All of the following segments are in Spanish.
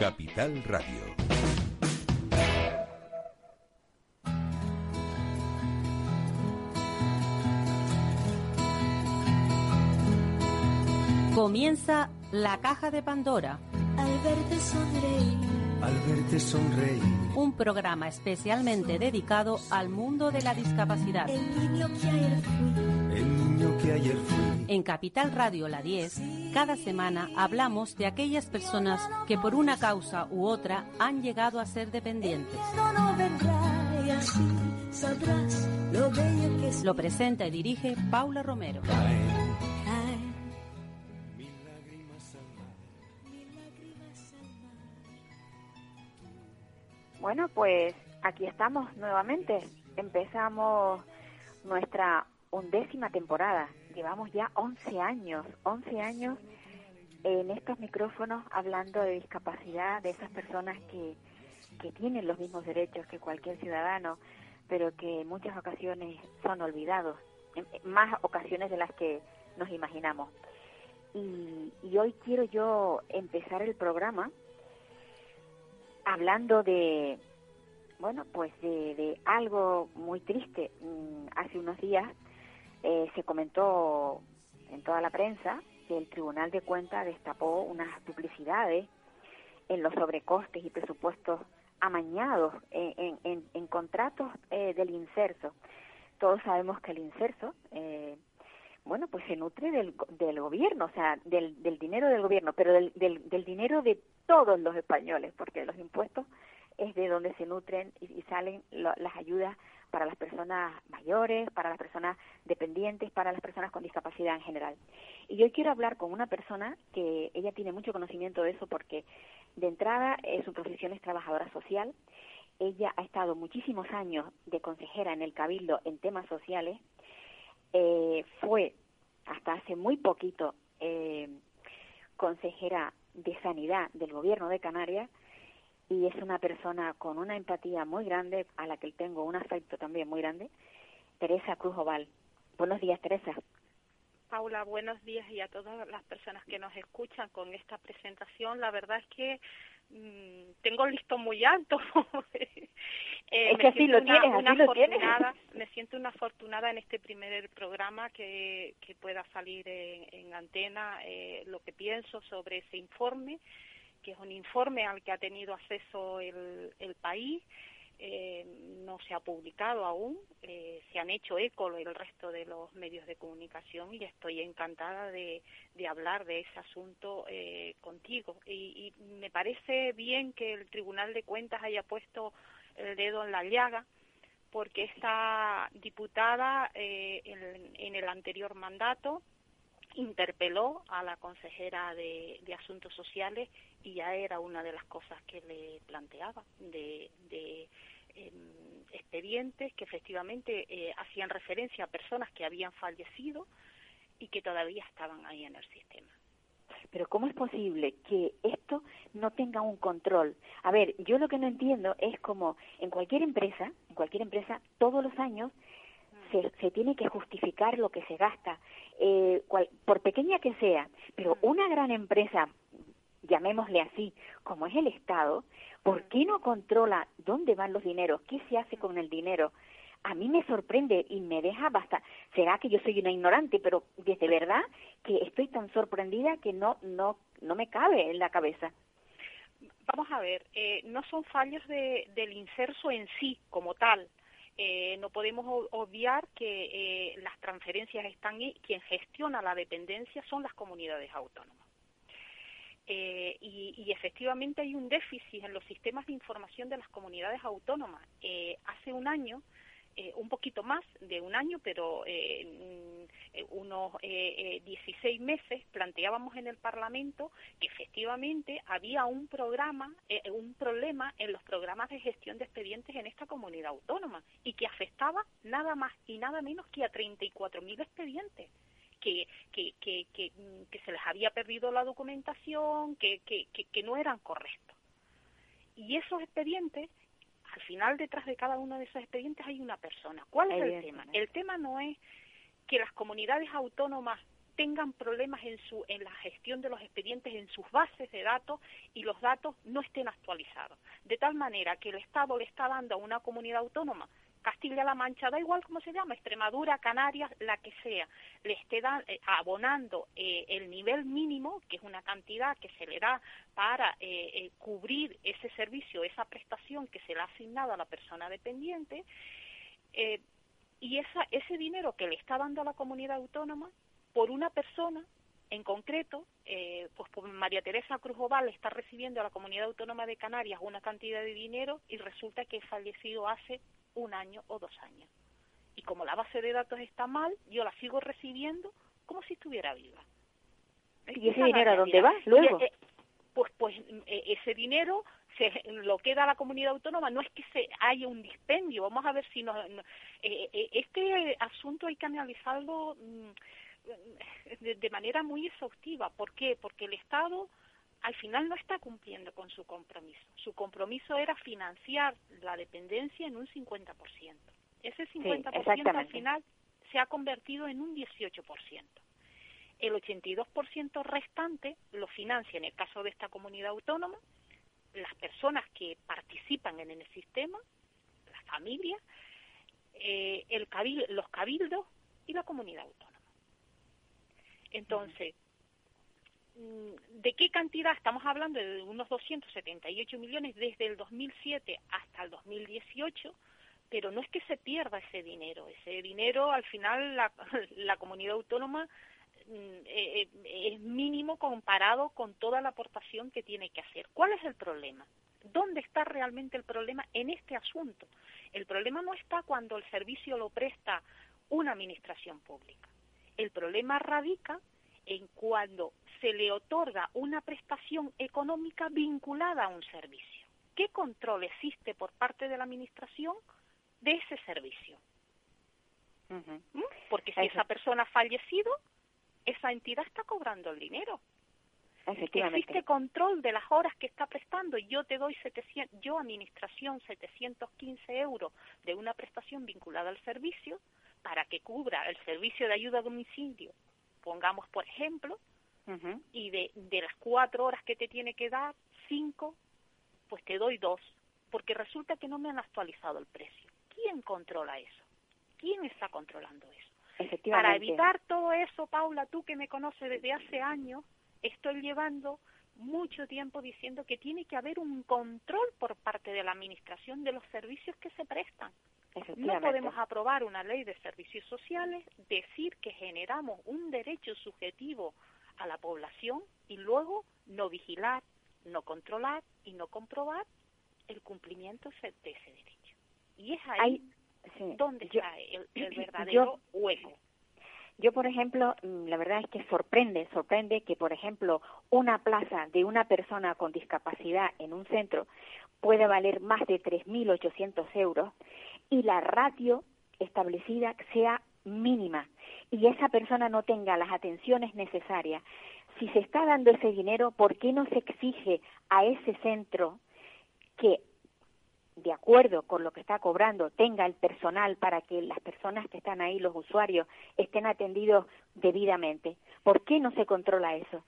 Capital Radio. Comienza la caja de Pandora. Al verte sonreír. Al verte sonreír. Un programa especialmente dedicado al mundo de la discapacidad. El niño que ayer fui. El niño que ayer fui. En Capital Radio La 10, cada semana hablamos de aquellas personas que por una causa u otra han llegado a ser dependientes. Lo presenta y dirige Paula Romero. Bueno, pues aquí estamos nuevamente. Empezamos nuestra undécima temporada. Llevamos ya 11 años, 11 años en estos micrófonos hablando de discapacidad, de esas personas que, que tienen los mismos derechos que cualquier ciudadano, pero que en muchas ocasiones son olvidados, en más ocasiones de las que nos imaginamos. Y, y hoy quiero yo empezar el programa hablando de, bueno, pues de, de algo muy triste. Mm, Hace unos días eh, se comentó en toda la prensa que el Tribunal de Cuentas destapó unas duplicidades en los sobrecostes y presupuestos amañados en, en- en- en contratos eh, del inserso. Todos sabemos que el inserso, eh, bueno, pues se nutre del, del gobierno, o sea, del, del dinero del gobierno, pero del, del, del dinero de todos los españoles, porque los impuestos es de donde se nutren y, y salen lo- las ayudas para las personas mayores, para las personas dependientes, para las personas con discapacidad en general. Y hoy quiero hablar con una persona que ella tiene mucho conocimiento de eso porque de entrada eh, su profesión es trabajadora social. Ella ha estado muchísimos años de consejera en el Cabildo en temas sociales. Eh, fue hasta hace muy poquito eh, consejera de sanidad del gobierno de Canarias y es una persona con una empatía muy grande a la que tengo un afecto también muy grande, Teresa Cruz Oval. Buenos días, Teresa. Paula, buenos días y a todas las personas que nos escuchan con esta presentación. La verdad es que mm, tengo el listón muy alto. Eh, Es que así lo una- tienes, así lo tienes. afortunada- Me siento una afortunada en este primer programa que, que pueda salir en, en antena eh, lo que pienso sobre ese informe, que es un informe al que ha tenido acceso el, el país eh, no se ha publicado aún, eh, se han hecho eco el resto de los medios de comunicación y estoy encantada de, de hablar de ese asunto eh, contigo. Y, y me parece bien que el Tribunal de Cuentas haya puesto el dedo en la llaga porque esta diputada en, en el anterior mandato interpeló a la consejera de, Asuntos Sociales y ya era una de las cosas que le planteaba, de, de em, expedientes que efectivamente eh, hacían referencia a personas que habían fallecido y que todavía estaban ahí en el sistema. Pero ¿cómo es posible que esto no tenga un control? A ver, yo lo que no entiendo es como en cualquier empresa, en cualquier empresa, todos los años se, se tiene que justificar lo que se gasta, eh, cual- por pequeña que sea, pero una gran empresa, llamémosle así, como es el Estado, ¿por qué no controla dónde van los dineros? ¿Qué se hace con el dinero? A mí me sorprende y me deja bastante. Será que yo soy una ignorante, pero desde verdad que estoy tan sorprendida que no no no me cabe en la cabeza. Vamos a ver, eh, no son fallos de, del inserso en sí como tal. Eh, no podemos obviar que eh, las transferencias están ahí. Quien gestiona la dependencia son las comunidades autónomas. Eh, y, y efectivamente hay un déficit en los sistemas de información de las comunidades autónomas. Eh, hace un año, eh, un poquito más de un año, pero eh, mm, eh, unos eh, eh, 16 meses, planteábamos en el Parlamento que efectivamente había un programa, eh, un problema en los programas de gestión de expedientes en esta comunidad autónoma y que afectaba nada más y nada menos que a 34.000 expedientes. Que, que, que, que, mm, que se les había perdido la documentación, que, que no eran correctos. Y esos expedientes, al final detrás de cada uno de esos expedientes hay una persona. ¿Cuál es el tema? El tema no es que las comunidades autónomas tengan problemas en, su, en la gestión de los expedientes en sus bases de datos y los datos no estén actualizados. De tal manera que el Estado le está dando a una comunidad autónoma Castilla-La Mancha, da igual cómo se llama, Extremadura, Canarias, la que sea, le esté eh, abonando eh, el nivel mínimo, que es una cantidad que se le da para eh, cubrir ese servicio, esa prestación que se le ha asignado a la persona dependiente, y esa, ese dinero que le está dando a la comunidad autónoma por una persona en concreto, eh, pues María Teresa Cruz Oval está recibiendo a la comunidad autónoma de Canarias una cantidad de dinero y resulta que ha fallecido hace un año o dos años. Y como la base de datos está mal, yo la sigo recibiendo como si estuviera viva. ¿Y ese dinero a dónde va luego? Eh, pues, pues eh, ese dinero se lo queda a la comunidad autónoma. No es que se haya un dispendio. Vamos a ver si nos, este asunto hay que analizarlo. Mm, de, manera muy exhaustiva. ¿Por qué? Porque el Estado al final no está cumpliendo con su compromiso. Su compromiso era financiar la dependencia en un 50%. Ese 50% al final se ha convertido en un 18%. El 82% restante lo financia, en el caso de esta comunidad autónoma, las personas que participan en el sistema, las familias, eh, el los cabildos y la comunidad autónoma. Entonces, ¿de qué cantidad? Estamos hablando de unos 278 millones desde el 2007 hasta el 2018, pero no es que se pierda ese dinero. Ese dinero, al final, la, comunidad autónoma mm, eh, eh, es mínimo comparado con toda la aportación que tiene que hacer. ¿Cuál es el problema? ¿Dónde está realmente el problema en este asunto? El problema no está cuando el servicio lo presta una administración pública. El problema radica en cuando se le otorga una prestación económica vinculada a un servicio. ¿Qué control existe por parte de la Administración de ese servicio? ¿Mm? Porque si esa persona ha fallecido, esa entidad está cobrando el dinero. Existe control de las horas que está prestando. Yo te doy 700, yo administración 715 euros de una prestación vinculada al servicio para que cubra el servicio de ayuda a domicilio, pongamos por ejemplo, y de, de las cuatro horas que te tiene que dar, cinco, pues te doy dos, porque resulta que no me han actualizado el precio. ¿Quién controla eso? ¿Quién está controlando eso? Para evitar todo eso, Paula, tú que me conoces desde hace años, estoy llevando mucho tiempo diciendo que tiene que haber un control por parte de la Administración de los servicios que se prestan. No podemos aprobar una ley de servicios sociales, decir que generamos un derecho subjetivo a la población y luego no vigilar, no controlar y no comprobar el cumplimiento de ese derecho. Y es ahí donde está el, verdadero hueco. Yo, por ejemplo, mm, la verdad es que sorprende, sorprende que, por ejemplo, una plaza de una persona con discapacidad en un centro puede valer más de 3.800 euros y la ratio establecida sea mínima y esa persona no tenga las atenciones necesarias. Si se está dando ese dinero, ¿por qué no se exige a ese centro que, de acuerdo con lo que está cobrando, tenga el personal para que las personas que están ahí, los usuarios, estén atendidos debidamente? ¿Por qué no se controla eso?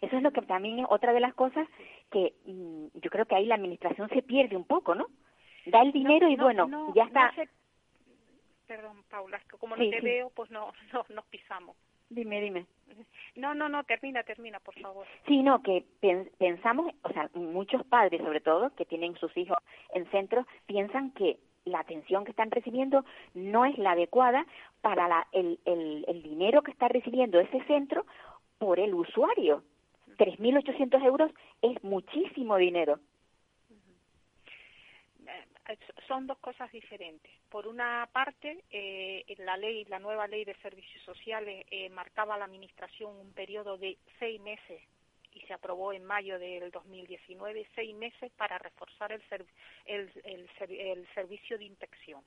Eso es lo que también es otra de las cosas que mm, yo creo que ahí la administración se pierde un poco, ¿no? Da el dinero y bueno, ya está. Perdón, Paula, como no te veo, pues no, no nos pisamos. Dime, dime. No, no, no, termina, termina, por favor. Sí, no, que pensamos, o sea, muchos padres sobre todo, que tienen sus hijos en centros, piensan que la atención que están recibiendo no es la adecuada para la, el, el, el dinero que está recibiendo ese centro por el usuario. 3.800 euros es muchísimo dinero son dos cosas diferentes. Por una parte, eh, la ley, la nueva ley de servicios sociales eh, marcaba a la administración un periodo de seis meses y se aprobó en mayo del 2019 seis meses para reforzar el, el, el, servicio de inspección.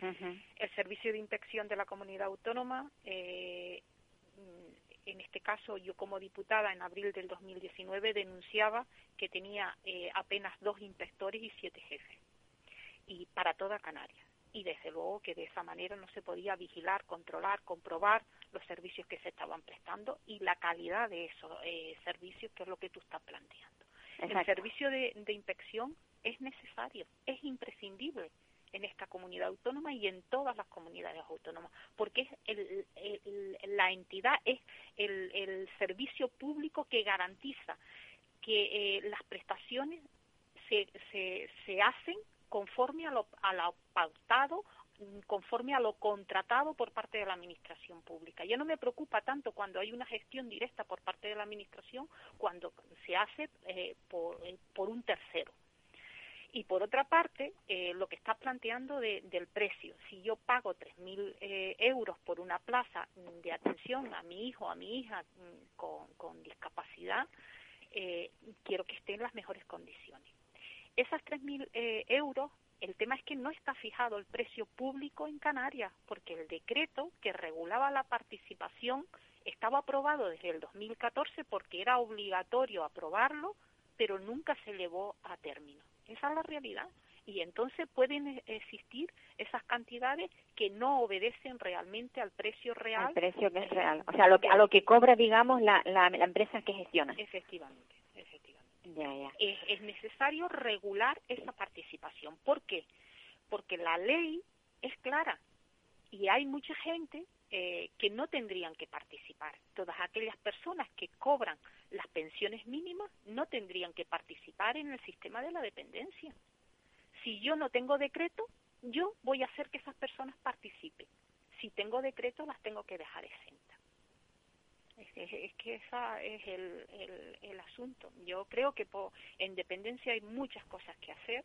El servicio de inspección de la comunidad autónoma, eh, en este caso yo como diputada en abril del 2019 denunciaba que tenía eh, apenas dos inspectores y siete jefes y para toda Canarias. y desde luego que de esa manera no se podía vigilar, controlar, comprobar los servicios que se estaban prestando y la calidad de esos eh, servicios, que es lo que tú estás planteando. El servicio de, inspección es necesario, es imprescindible en esta comunidad autónoma y en todas las comunidades autónomas, porque es la entidad es el, servicio público que garantiza que eh, las prestaciones se, se, se hacen conforme a lo, a pautado conforme a lo contratado por parte de la Administración Pública. Ya no me preocupa tanto cuando hay una gestión directa por parte de la Administración, cuando se hace eh, eh, por, un tercero. Y por otra parte, eh, lo que está planteando del precio. Si yo pago 3.000 eh, euros por una plaza de atención a mi hijo, a mi hija mm, con discapacidad, quiero que esté en las mejores condiciones. Esas 3.000 eh, euros, el tema es que no está fijado el precio público en Canarias, porque el decreto que regulaba la participación estaba aprobado desde el 2014 porque era obligatorio aprobarlo, pero nunca se llevó a término. Esa es la realidad. Y entonces pueden e-, existir esas cantidades que no obedecen realmente al precio real. Al precio que es real. O sea, a lo que, a lo que cobra, digamos, la, la, la empresa que gestiona. Efectivamente, efectivamente. Es, necesario regular esa participación. ¿Por qué? Porque la ley es clara y hay mucha gente eh, que no tendrían que participar. Todas aquellas personas que cobran las pensiones mínimas no tendrían que participar en el sistema de la dependencia. Si yo no tengo decreto, yo voy a hacer que esas personas participen. Si tengo decreto, las tengo que dejar exentas. Es, que ese es el, el, asunto. Yo creo que en dependencia hay muchas cosas que hacer.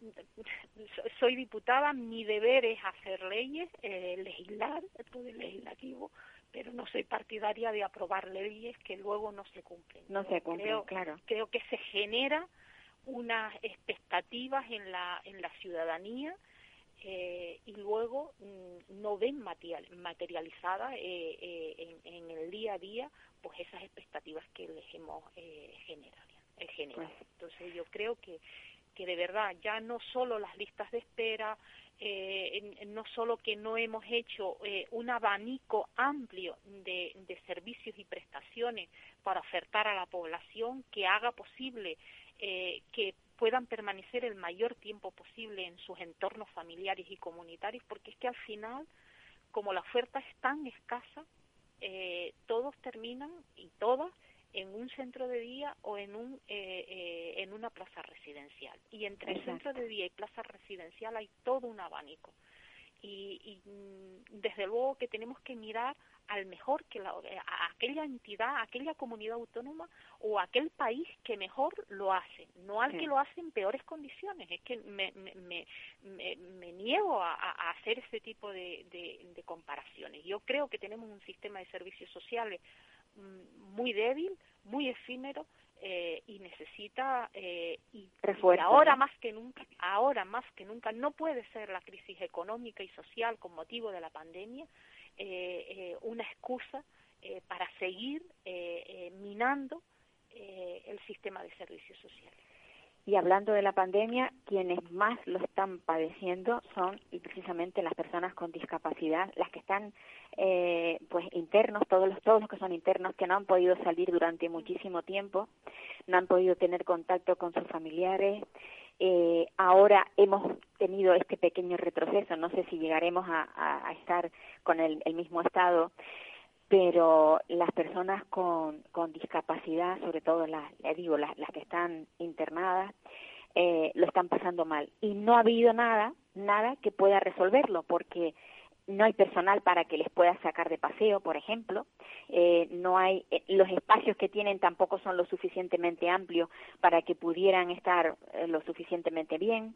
Soy diputada, mi deber es hacer leyes, eh, legislar, el poder legislativo, pero no soy partidaria de aprobar leyes que luego no se cumplen. No se cumplen, claro. Creo que se genera unas expectativas en la, en la ciudadanía eh, y luego mm, no ven materializadas eh, eh, en, el día a día pues esas expectativas que les hemos generado. generado. Pues Entonces yo creo que, que de verdad ya no solo las listas de espera, no solo que no hemos hecho un abanico amplio de, de servicios y prestaciones para ofertar a la población que haga posible que puedan permanecer el mayor tiempo posible en sus entornos familiares y comunitarios, porque es que al final, como la oferta es tan escasa, eh, todos terminan y todas en un centro de día o en un eh, eh, en una plaza residencial. Y entre el centro de día y plaza residencial hay todo un abanico y, y mm, desde luego que tenemos que mirar al mejor que la, a aquella entidad, a aquella comunidad autónoma o a aquel país que mejor lo hace, no al que lo hace en peores condiciones. Es que me, me, me, niego a, hacer ese tipo de, de, comparaciones. Yo creo que tenemos un sistema de servicios sociales mm, muy débil, muy efímero, eh, y necesita eh, y, ahora más que nunca ahora más que nunca no puede ser la crisis económica y social con motivo de la pandemia eh, eh, una excusa eh, para seguir minando el sistema de servicios sociales. Y hablando de la pandemia, quienes más lo están padeciendo son precisamente las personas con discapacidad, las que están eh, pues internos, todos los todos los que son internos que no han podido salir durante muchísimo tiempo, no han podido tener contacto con sus familiares, eh, ahora hemos tenido este pequeño retroceso, no sé si llegaremos a, estar con el, mismo estado, pero las personas con, discapacidad, sobre todo las, digo, las, las que están internadas, eh, lo están pasando mal. Y no ha habido nada, nada que pueda resolverlo, porque no hay personal para que les pueda sacar de paseo, por ejemplo, eh, no hay eh, los espacios que tienen tampoco son lo suficientemente amplios para que pudieran estar eh, lo suficientemente bien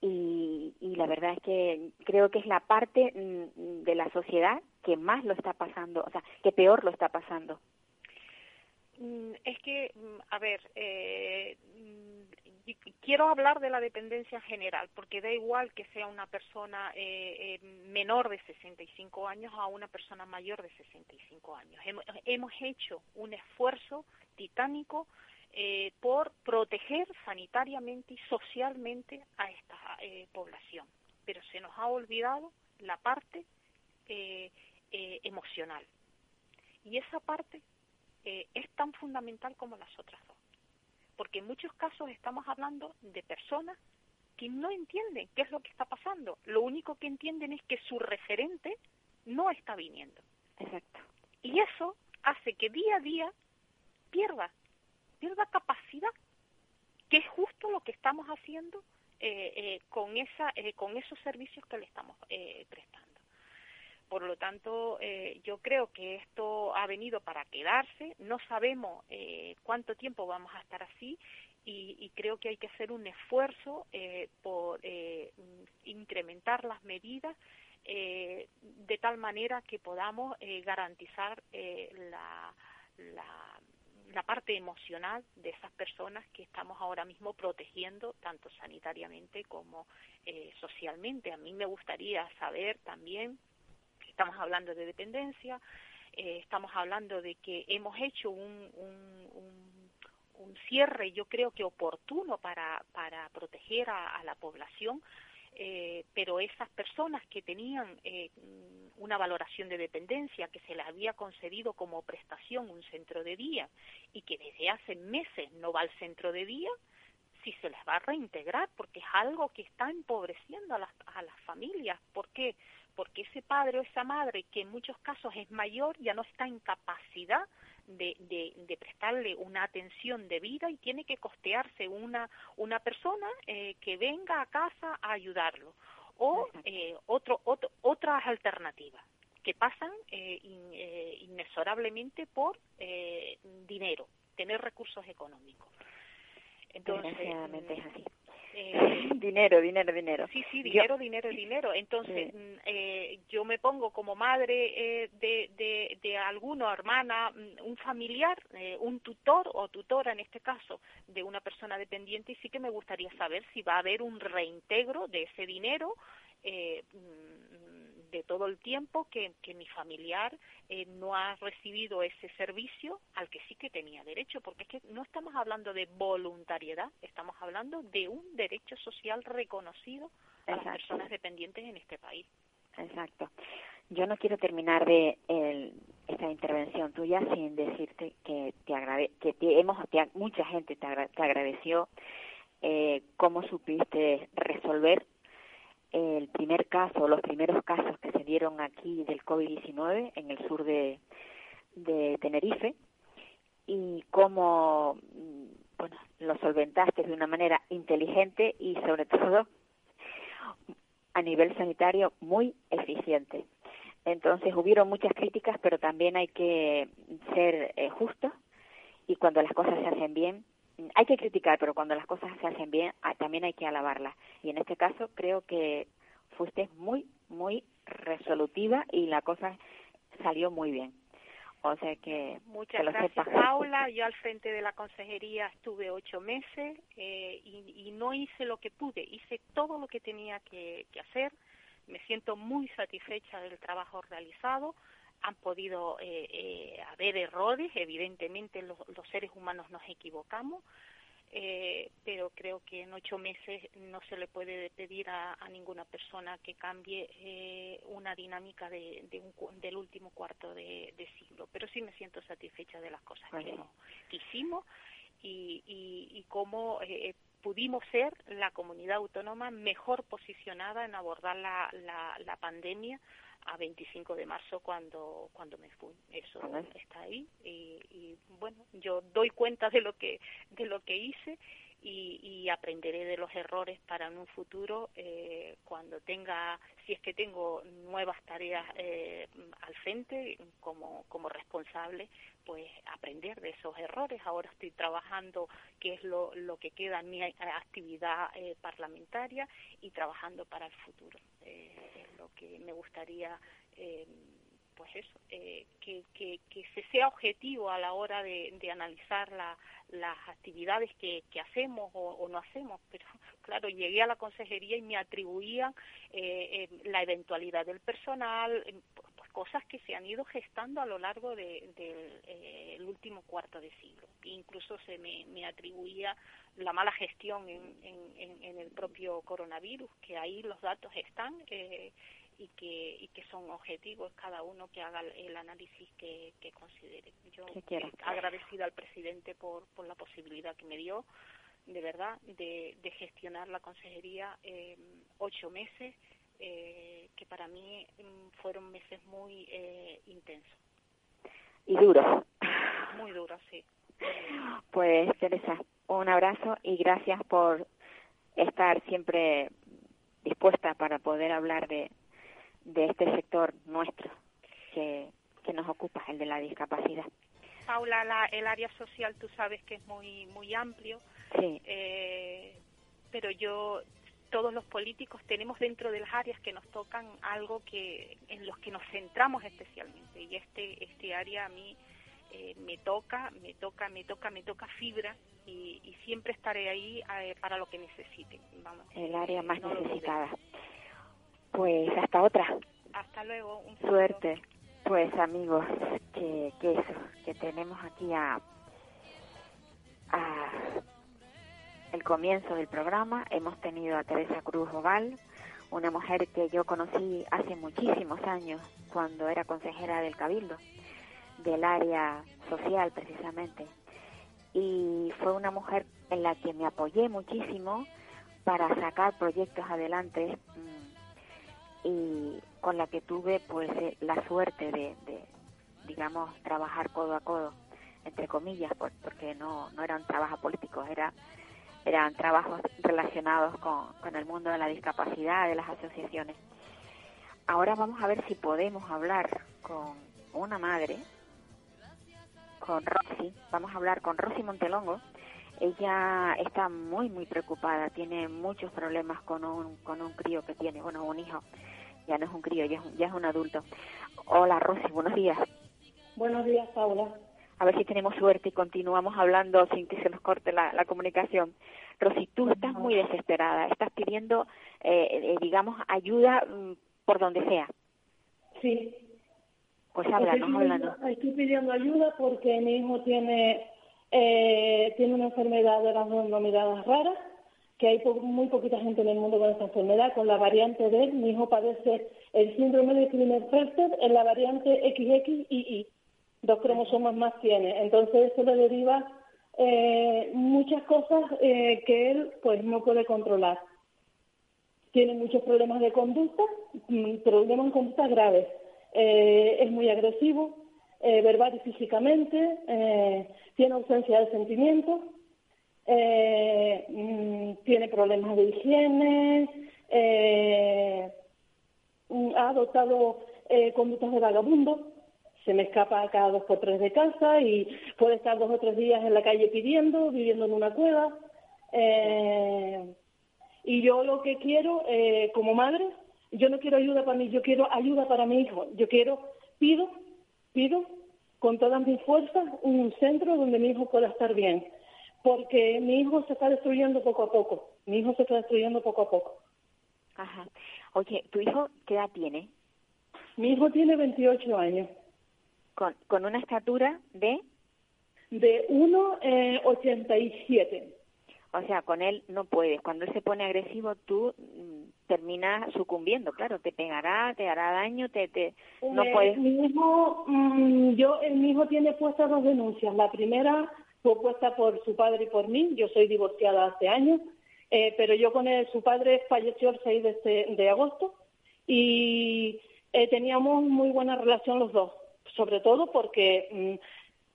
y, y, la verdad es que creo que es la parte mm, de la sociedad que más lo está pasando, o sea, que peor lo está pasando. Mm, es que, mm, a ver, eh, quiero hablar de la dependencia general, porque da igual que sea una persona eh, eh, menor de 65 años a una persona mayor de 65 años. Hemos, hecho un esfuerzo titánico eh, por proteger sanitariamente y socialmente a esta población. pero se nos ha olvidado la parte eh, eh, emocional. Y esa parte eh, es tan fundamental como las otras dos. Porque en muchos casos estamos hablando de personas que no entienden qué es lo que está pasando. Lo único que entienden es que su referente no está viniendo. Exacto. Y eso hace que día a día pierda, pierda capacidad, que es justo lo que estamos haciendo eh, eh, con, esa, eh, con esos servicios que le estamos prestando. Por lo tanto, yo creo que esto ha venido para quedarse. No sabemos cuánto tiempo vamos a estar así y, creo que hay que hacer un esfuerzo por incrementar las medidas de tal manera que podamos garantizar la, la parte emocional de esas personas que estamos ahora mismo protegiendo tanto sanitariamente como eh, socialmente. A mí me gustaría saber también estamos hablando de dependencia, eh, estamos hablando de que hemos hecho un, un, cierre, yo creo que oportuno para, para proteger a la población, eh, pero esas personas que tenían eh, una valoración de dependencia que se les había concedido como prestación un centro de día y que desde hace meses no va al centro de día, si se les va a reintegrar, porque es algo que está empobreciendo a las, a las familias. ¿Por qué? porque ese padre o esa madre, que en muchos casos es mayor, ya no está en capacidad de, de, de prestarle una atención de vida y tiene que costearse una, una persona eh, que venga a casa a ayudarlo. O eh, otro, otro, otras alternativas que pasan eh, in, eh, inexorablemente por eh, dinero, tener recursos económicos. Entonces, Desgraciadamente es así. Eh, dinero, dinero, dinero. Sí, sí, dinero, yo, dinero, dinero. Entonces, sí. Mm, eh, yo me pongo como madre eh, de, de, de alguno, hermana, mm, un familiar, eh, un tutor o tutora en este caso, de una persona dependiente y sí que me gustaría saber si va a haber un reintegro de ese dinero eh, mm, de todo el tiempo que, que mi familiar eh, no ha recibido ese servicio al que sí que tenía derecho, porque es que no estamos hablando de voluntariedad, estamos hablando de un derecho social reconocido a Exacto. las personas dependientes en este país. Exacto. Yo no quiero terminar de el, esta intervención tuya sin decirte que te agrade que te hemos te, mucha gente te, agra te agradeció eh, cómo supiste resolver el primer caso, los primeros casos que se dieron aquí del COVID-19 en el sur de, Tenerife y cómo bueno, lo solventaste de una manera inteligente y sobre todo a nivel sanitario muy eficiente. Entonces hubieron muchas críticas, pero también hay que ser eh, justos y cuando las cosas se hacen bien, hay que criticar, pero cuando las cosas se hacen bien, ah, también hay que alabarlas. Y en este caso creo que fuiste muy, muy resolutiva y la cosa salió muy bien. O sea que muchas que gracias sepas. Paula. Yo al frente de la consejería estuve ocho meses eh, y, y, no hice lo que pude, hice todo lo que tenía que, que hacer. Me siento muy satisfecha del trabajo realizado han podido eh, eh, haber errores, evidentemente los, los, seres humanos nos equivocamos, eh, pero creo que en ocho meses no se le puede pedir a, a ninguna persona que cambie eh, una dinámica de, de un, del último cuarto de, de, siglo, pero sí me siento satisfecha de las cosas que, que hicimos y, y, y cómo eh, pudimos ser la comunidad autónoma mejor posicionada en abordar la, la, la pandemia a 25 de marzo cuando cuando me fui. Eso está ahí. Y, y, bueno yo doy cuenta de lo que de lo que hice y, y aprenderé de los errores para en un futuro eh, cuando tenga si es que tengo nuevas tareas eh, al frente como como responsable pues aprender de esos errores. Ahora estoy trabajando qué es lo lo que queda en mi actividad eh, parlamentaria y trabajando para el futuro. Eh, es lo que me gustaría eh, pues eso, eh, que, que, que se sea objetivo a la hora de, de analizar la, las actividades que, que hacemos o, o, no hacemos. Pero claro, llegué a la consejería y me atribuían eh, eh, la eventualidad del personal, pues cosas que se han ido gestando a lo largo del de, eh, último cuarto de siglo. Incluso se me, me atribuía la mala gestión en, en, en, el propio coronavirus, que ahí los datos están eh, y, que, y que son objetivos, cada uno que haga el análisis que, que considere. Yo agradecida al presidente por, por la posibilidad que me dio de verdad, de, de gestionar la consejería eh, ocho meses, eh, que para mí mm, fueron meses muy eh, intensos. Y duros. Muy duros, sí. Pues Teresa, un abrazo y gracias por estar siempre dispuesta para poder hablar de, de este sector nuestro que, que nos ocupa, el de la discapacidad. Paula, la, el área social tú sabes que es muy muy amplio Sí. Eh, pero yo, todos los políticos tenemos dentro de las áreas que nos tocan algo que en los que nos centramos especialmente y este este área a mí eh, me toca, me toca, me toca, me toca fibra y, y siempre estaré ahí eh, para lo que necesite. Vamos. El área más necesitada. Pues hasta otra. Hasta luego. Un Suerte. Pues amigos, que, que eso, que tenemos aquí a, a el comienzo del programa hemos tenido a Teresa Cruz Oval, una mujer que yo conocí hace muchísimos años cuando era consejera del Cabildo, del área social precisamente. Y fue una mujer en la que me apoyé muchísimo para sacar proyectos adelante mm, y con la que tuve pues eh, la suerte de, de, digamos, trabajar codo a codo, entre comillas, porque no, no era un trabajo político, era eran trabajos relacionados con, con el mundo de la discapacidad, de las asociaciones. Ahora vamos a ver si podemos hablar con una madre, con Rosy, vamos a hablar con Rosy Montelongo. Ella está muy, muy preocupada, tiene muchos problemas con un, con un crío que tiene, bueno, un hijo, ya no es un crío, ya es, ya es un adulto. Hola Rosy, buenos días. Buenos días, Paula a ver si tenemos suerte y continuamos hablando sin que se nos corte la, la comunicación. Rosy, tú estás muy desesperada, estás pidiendo, eh, eh, digamos, ayuda mm, por donde sea. Sí. Pues háblanos, estoy háblanos. Estoy pidiendo ayuda porque mi hijo tiene, eh, tiene una enfermedad de las denominadas raras, que hay po muy poquita gente en el mundo con esta enfermedad, con la variante D. Mi hijo padece el síndrome de Klinefelter en la variante XXII dos cromosomas más tiene. Entonces eso le deriva eh, muchas cosas eh, que él pues no puede controlar. Tiene muchos problemas de conducta, mm, problemas de conducta graves. Eh, es muy agresivo, eh, verbal y físicamente, eh, tiene ausencia de sentimientos, eh, mm, tiene problemas de higiene, eh, mm, ha adoptado eh, conductas de vagabundo, se me escapa cada dos por tres de casa y puede estar dos o tres días en la calle pidiendo, viviendo en una cueva. Eh, y yo lo que quiero, eh, como madre, yo no quiero ayuda para mí, yo quiero ayuda para mi hijo. Yo quiero, pido, pido con todas mis fuerzas un centro donde mi hijo pueda estar bien. Porque mi hijo se está destruyendo poco a poco. Mi hijo se está destruyendo poco a poco. Ajá. Oye, ¿tu hijo qué edad tiene? Mi hijo tiene 28 años con, con una estatura de... De 1,87. Eh, o sea, con él no puedes. Cuando él se pone agresivo, tú mm, terminas sucumbiendo, claro, te pegará, te hará daño, te, te no eh, puedes. Mi hijo, mmm, yo, eh, mi hijo tiene puestas dos denuncias. La primera fue puesta por su padre y por mí. Yo soy divorciada hace años, eh, pero yo con él, su padre falleció el 6 de, de agosto y eh, teníamos muy buena relación los dos sobre todo porque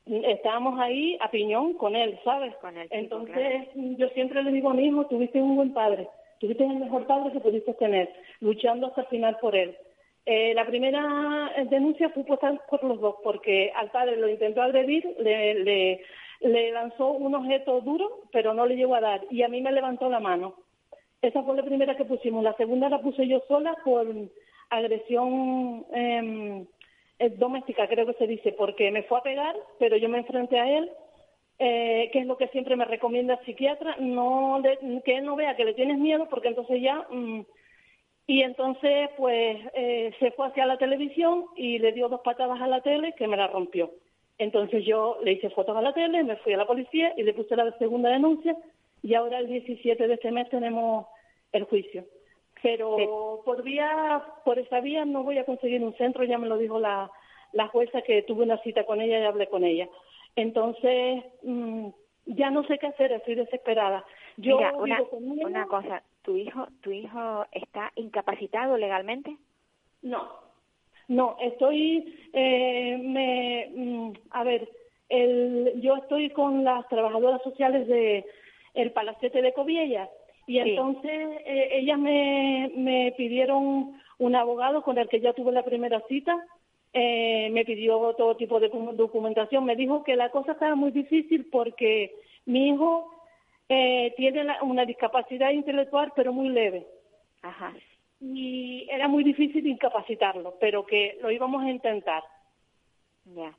mm, estábamos ahí a piñón con él, ¿sabes? Con él, Entonces claro. yo siempre le digo a mi hijo, tuviste un buen padre, tuviste el mejor padre que pudiste tener, luchando hasta el final por él. Eh, la primera denuncia fue puesta por los dos, porque al padre lo intentó agredir, le, le, le lanzó un objeto duro, pero no le llegó a dar, y a mí me levantó la mano. Esa fue la primera que pusimos. La segunda la puse yo sola por agresión eh, es doméstica, creo que se dice, porque me fue a pegar, pero yo me enfrenté a él, eh, que es lo que siempre me recomienda el psiquiatra, no le, que él no vea que le tienes miedo, porque entonces ya... Mm, Y entonces, pues, eh, se fue hacia la televisión y le dio dos patadas a la tele que me la rompió. Entonces yo le hice fotos a la tele, me fui a la policía y le puse la segunda denuncia y ahora el 17 de este mes tenemos el juicio. Pero por vía, por esa vía no voy a conseguir un centro, ya me lo dijo la, la jueza que tuve una cita con ella y hablé con ella. Entonces, mm, ya no sé qué hacer, estoy desesperada. Yo Mira, una, vivo con ella- una cosa, ¿tu hijo, ¿tu hijo está incapacitado legalmente? No, no, estoy, eh, me, mm, a ver, el, yo estoy con las trabajadoras sociales de el Palacete de Coviella y Sí. entonces eh, ellas me, me pidieron un abogado con el que ya tuve la primera cita, eh, me pidió todo tipo de docu- documentación, me dijo que la cosa estaba muy difícil porque mi hijo eh, tiene la- una discapacidad intelectual pero muy leve Ajá. Y era muy difícil incapacitarlo, pero que lo íbamos a intentar. Ya.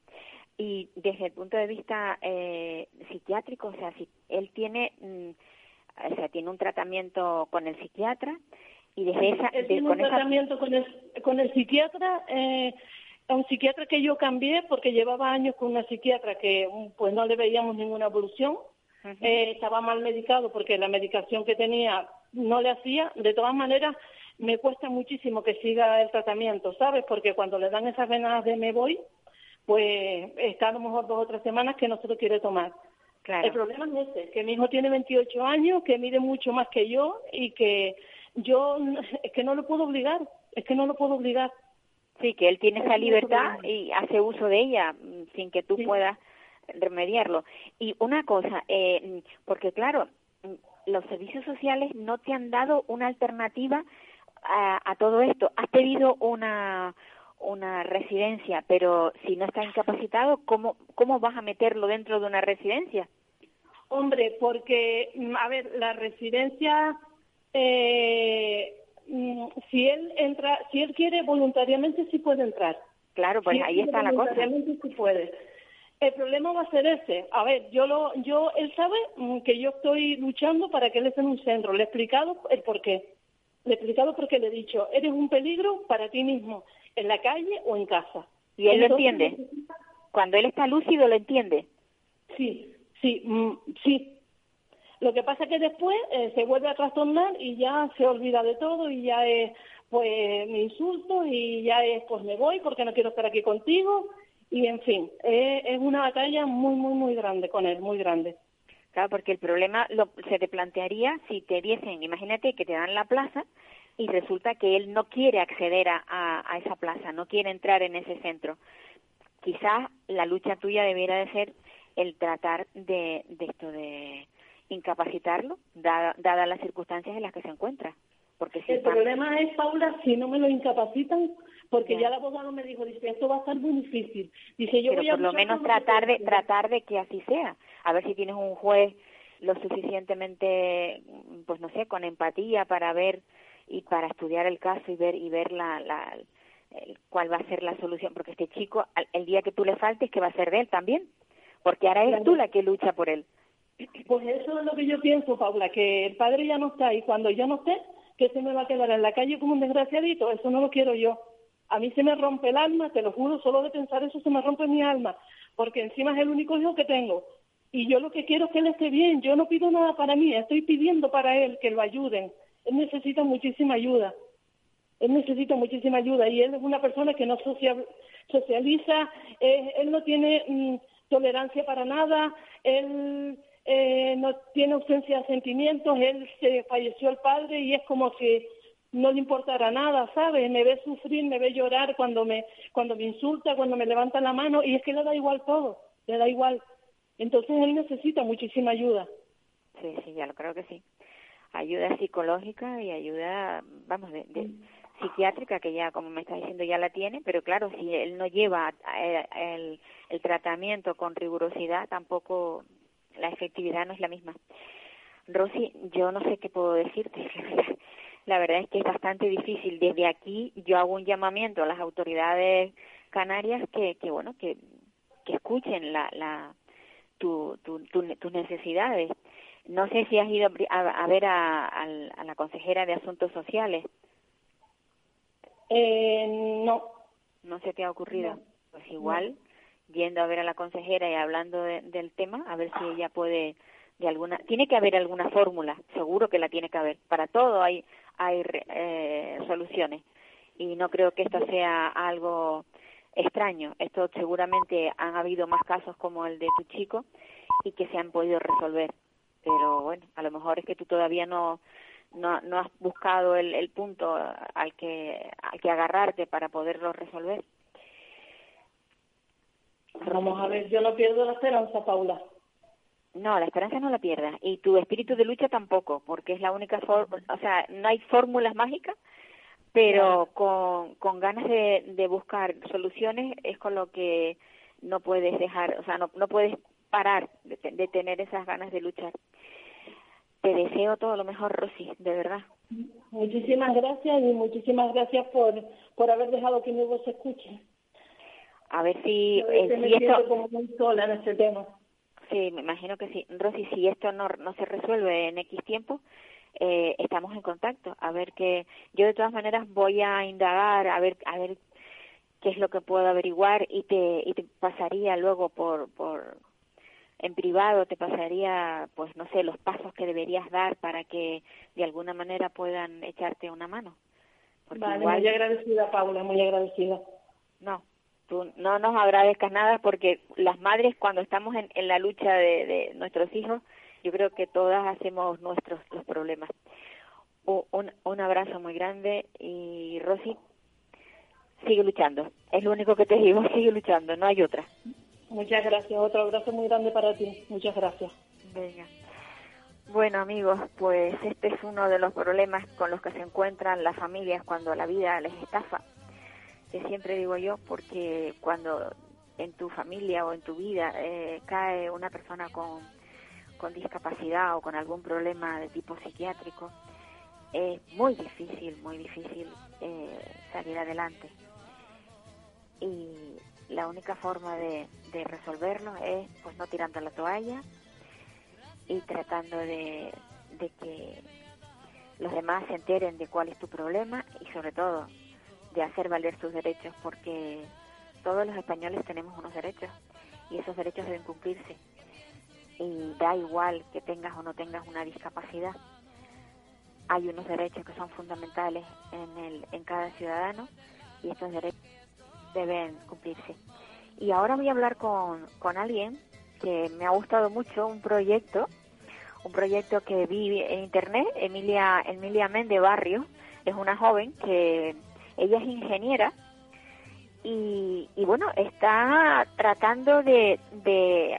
Y desde el punto de vista eh, psiquiátrico, o sea, si él tiene, mm, o sea, tiene un tratamiento con el psiquiatra y desde esa, Él de- tiene con un esa, tratamiento con el, con el psiquiatra, eh, a un psiquiatra que yo cambié porque llevaba años con una psiquiatra que mm, pues no le veíamos ninguna evolución. Eh, estaba mal medicado porque la medicación que tenía no le hacía. De todas maneras, me cuesta muchísimo que siga el tratamiento, ¿sabes? Porque cuando le dan esas venas de me voy, pues está a lo mejor dos o tres semanas que no se lo quiere tomar. claro. El problema es ese, que mi hijo tiene 28 años, que mide mucho más que yo y que yo es que no lo puedo obligar, es que no lo puedo obligar. Sí, que él tiene esa es libertad y hace uso de ella mm, sin que tú Sí. puedas remediarlo. Y una cosa, eh, porque claro, mm, los servicios sociales no te han dado una alternativa a, a todo esto. Has pedido una una residencia, pero si no está incapacitado, ¿cómo, ¿cómo vas a meterlo dentro de una residencia? Hombre, porque, mm, a ver, la residencia, eh, mm, si él entra, si él quiere voluntariamente sí puede entrar. Claro, pues Si ahí está la cosa. voluntariamente sí puede. El problema va a ser ese. A ver, yo lo, yo, él sabe mm, que yo estoy luchando para que él esté en un centro. Le he explicado el por qué. Le he explicado porque le he dicho, eres un peligro para ti mismo, en la calle o en casa. ¿Y él lo entiende? Cuando él está lúcido, lo entiende. Sí, sí, mm, sí. Lo que pasa es que después eh, se vuelve a trastornar y ya se olvida de todo y ya es, pues, me insulto y ya es, pues, me voy porque no quiero estar aquí contigo y, en fin, eh, es una batalla muy, muy, muy grande con él, muy grande. Claro, porque el problema lo, se te plantearía si te diesen, imagínate que te dan la plaza y resulta que él no quiere acceder a, esa plaza, no quiere entrar en ese centro. Quizás la lucha tuya debiera de ser el tratar de, esto de incapacitarlo, dada- dadas las circunstancias en las que se encuentra. Porque si El problema es, Paula, si no me lo incapacitan, porque Ya. ya el abogado me dijo, dice, esto va a estar muy difícil. Dice, yo pero voy a por lo menos que tratar de pueda". tratar de que así sea a ver si tienes un juez lo suficientemente pues no sé con empatía para ver y para estudiar el caso y ver y ver la, la el- cuál va a ser la solución porque este chico al- el día que tú le faltes qué va a ser de él también porque ahora eres tú la que lucha por él Pues eso es lo que yo pienso, Paula, que el padre ya no está y cuando yo no esté, que se me va a quedar en la calle como un desgraciadito, eso no lo quiero yo. A mí se me rompe el alma, te lo juro, solo de pensar eso se me rompe mi alma, porque encima es el único hijo que tengo. Y yo lo que quiero es que él esté bien, yo no pido nada para mí, estoy pidiendo para él que lo ayuden. Él necesita muchísima ayuda. Él necesita muchísima ayuda y él es una persona que no social- socializa, eh, él no tiene mm, tolerancia para nada, él eh, no tiene ausencia de sentimientos, él se falleció el padre y es como que no le importara nada, ¿sabes? Me ve sufrir, me ve llorar cuando me cuando me insulta, cuando me levanta la mano y es que le da igual todo, le da igual. Entonces él necesita muchísima ayuda. sí sí ya lo creo que sí ayuda psicológica y ayuda vamos de, de psiquiátrica que ya como me está diciendo ya la tiene pero claro si él no lleva eh, el, el tratamiento con rigurosidad tampoco la efectividad no es la misma Rosy yo no sé qué puedo decirte la verdad es que es bastante difícil desde aquí yo hago un llamamiento a las autoridades canarias que, que bueno que que escuchen la, la tu, tu, tu- tus necesidades no sé si has ido a, a ver a, al- a la consejera de Asuntos Sociales. Eh, no. ¿No se te ha ocurrido? Pues igual, yendo a ver a la consejera y hablando de- del tema, a ver si ella puede de alguna tiene que haber alguna fórmula seguro que la tiene que haber. Para todo hay hay eh, soluciones. Y no creo que esto sea algo extraño. Esto seguramente han habido más casos como el de tu chico y que se han podido resolver. Pero bueno a lo mejor es que tú todavía no no, no has buscado el, el punto al que al que agarrarte para poderlo resolver Vamos a ver, yo no pierdo la esperanza, Paula. No, la esperanza no la pierdas y tu espíritu de lucha tampoco, porque es la única forma, o sea, no hay fórmulas mágicas, pero con, con ganas de, de buscar soluciones es con lo que no puedes dejar, o sea, no, no puedes parar de, te- de tener esas ganas de luchar. Te deseo todo lo mejor, Rosy, de verdad. Muchísimas gracias y muchísimas gracias por, por haber dejado que mi voz se escuche. A ver si, a eh, veces me si siento esto, como muy sola en este tema. Sí, me imagino que sí. Rosy, si esto no, no se resuelve en X tiempo, eh, estamos en contacto. A ver que yo de todas maneras voy a indagar, a ver, a ver qué es lo que puedo averiguar y te, y te pasaría luego por, por, en privado te pasaría, pues no sé, los pasos que deberías dar para que de alguna manera puedan echarte una mano. Porque Vale, igual, muy agradecida, Paula, muy agradecida. no, tú no nos agradezcas nada porque las madres cuando estamos en, en la lucha de, de nuestros hijos, yo creo que todas hacemos nuestros los problemas. Un, un abrazo muy grande y Rosy, sigue luchando. Es lo único que te digo, sigue luchando, no hay otra. Muchas gracias, otro abrazo muy grande para ti. Muchas gracias. Venga. Bueno amigos, pues este es uno de los problemas con los que se encuentran las familias cuando la vida les estafa. Que siempre digo yo, porque cuando en tu familia o en tu vida eh, cae una persona con, con discapacidad o con algún problema de tipo psiquiátrico, es muy difícil, muy difícil eh, salir adelante. Y la única forma de, de resolverlo es pues no tirando la toalla, y tratando de, de que los demás se enteren de cuál es tu problema y sobre todo de hacer valer sus derechos porque todos los españoles tenemos unos derechos y esos derechos deben cumplirse. Y da igual que tengas o no tengas una discapacidad hay unos derechos que son fundamentales en el en cada ciudadano y estos derechos deben cumplirse. Y ahora voy a hablar con, con alguien que me ha gustado mucho un proyecto, un proyecto que vi en internet, Emilia, Emilia Méndez Barrio, es una joven que ella es ingeniera y, y bueno, está tratando de, de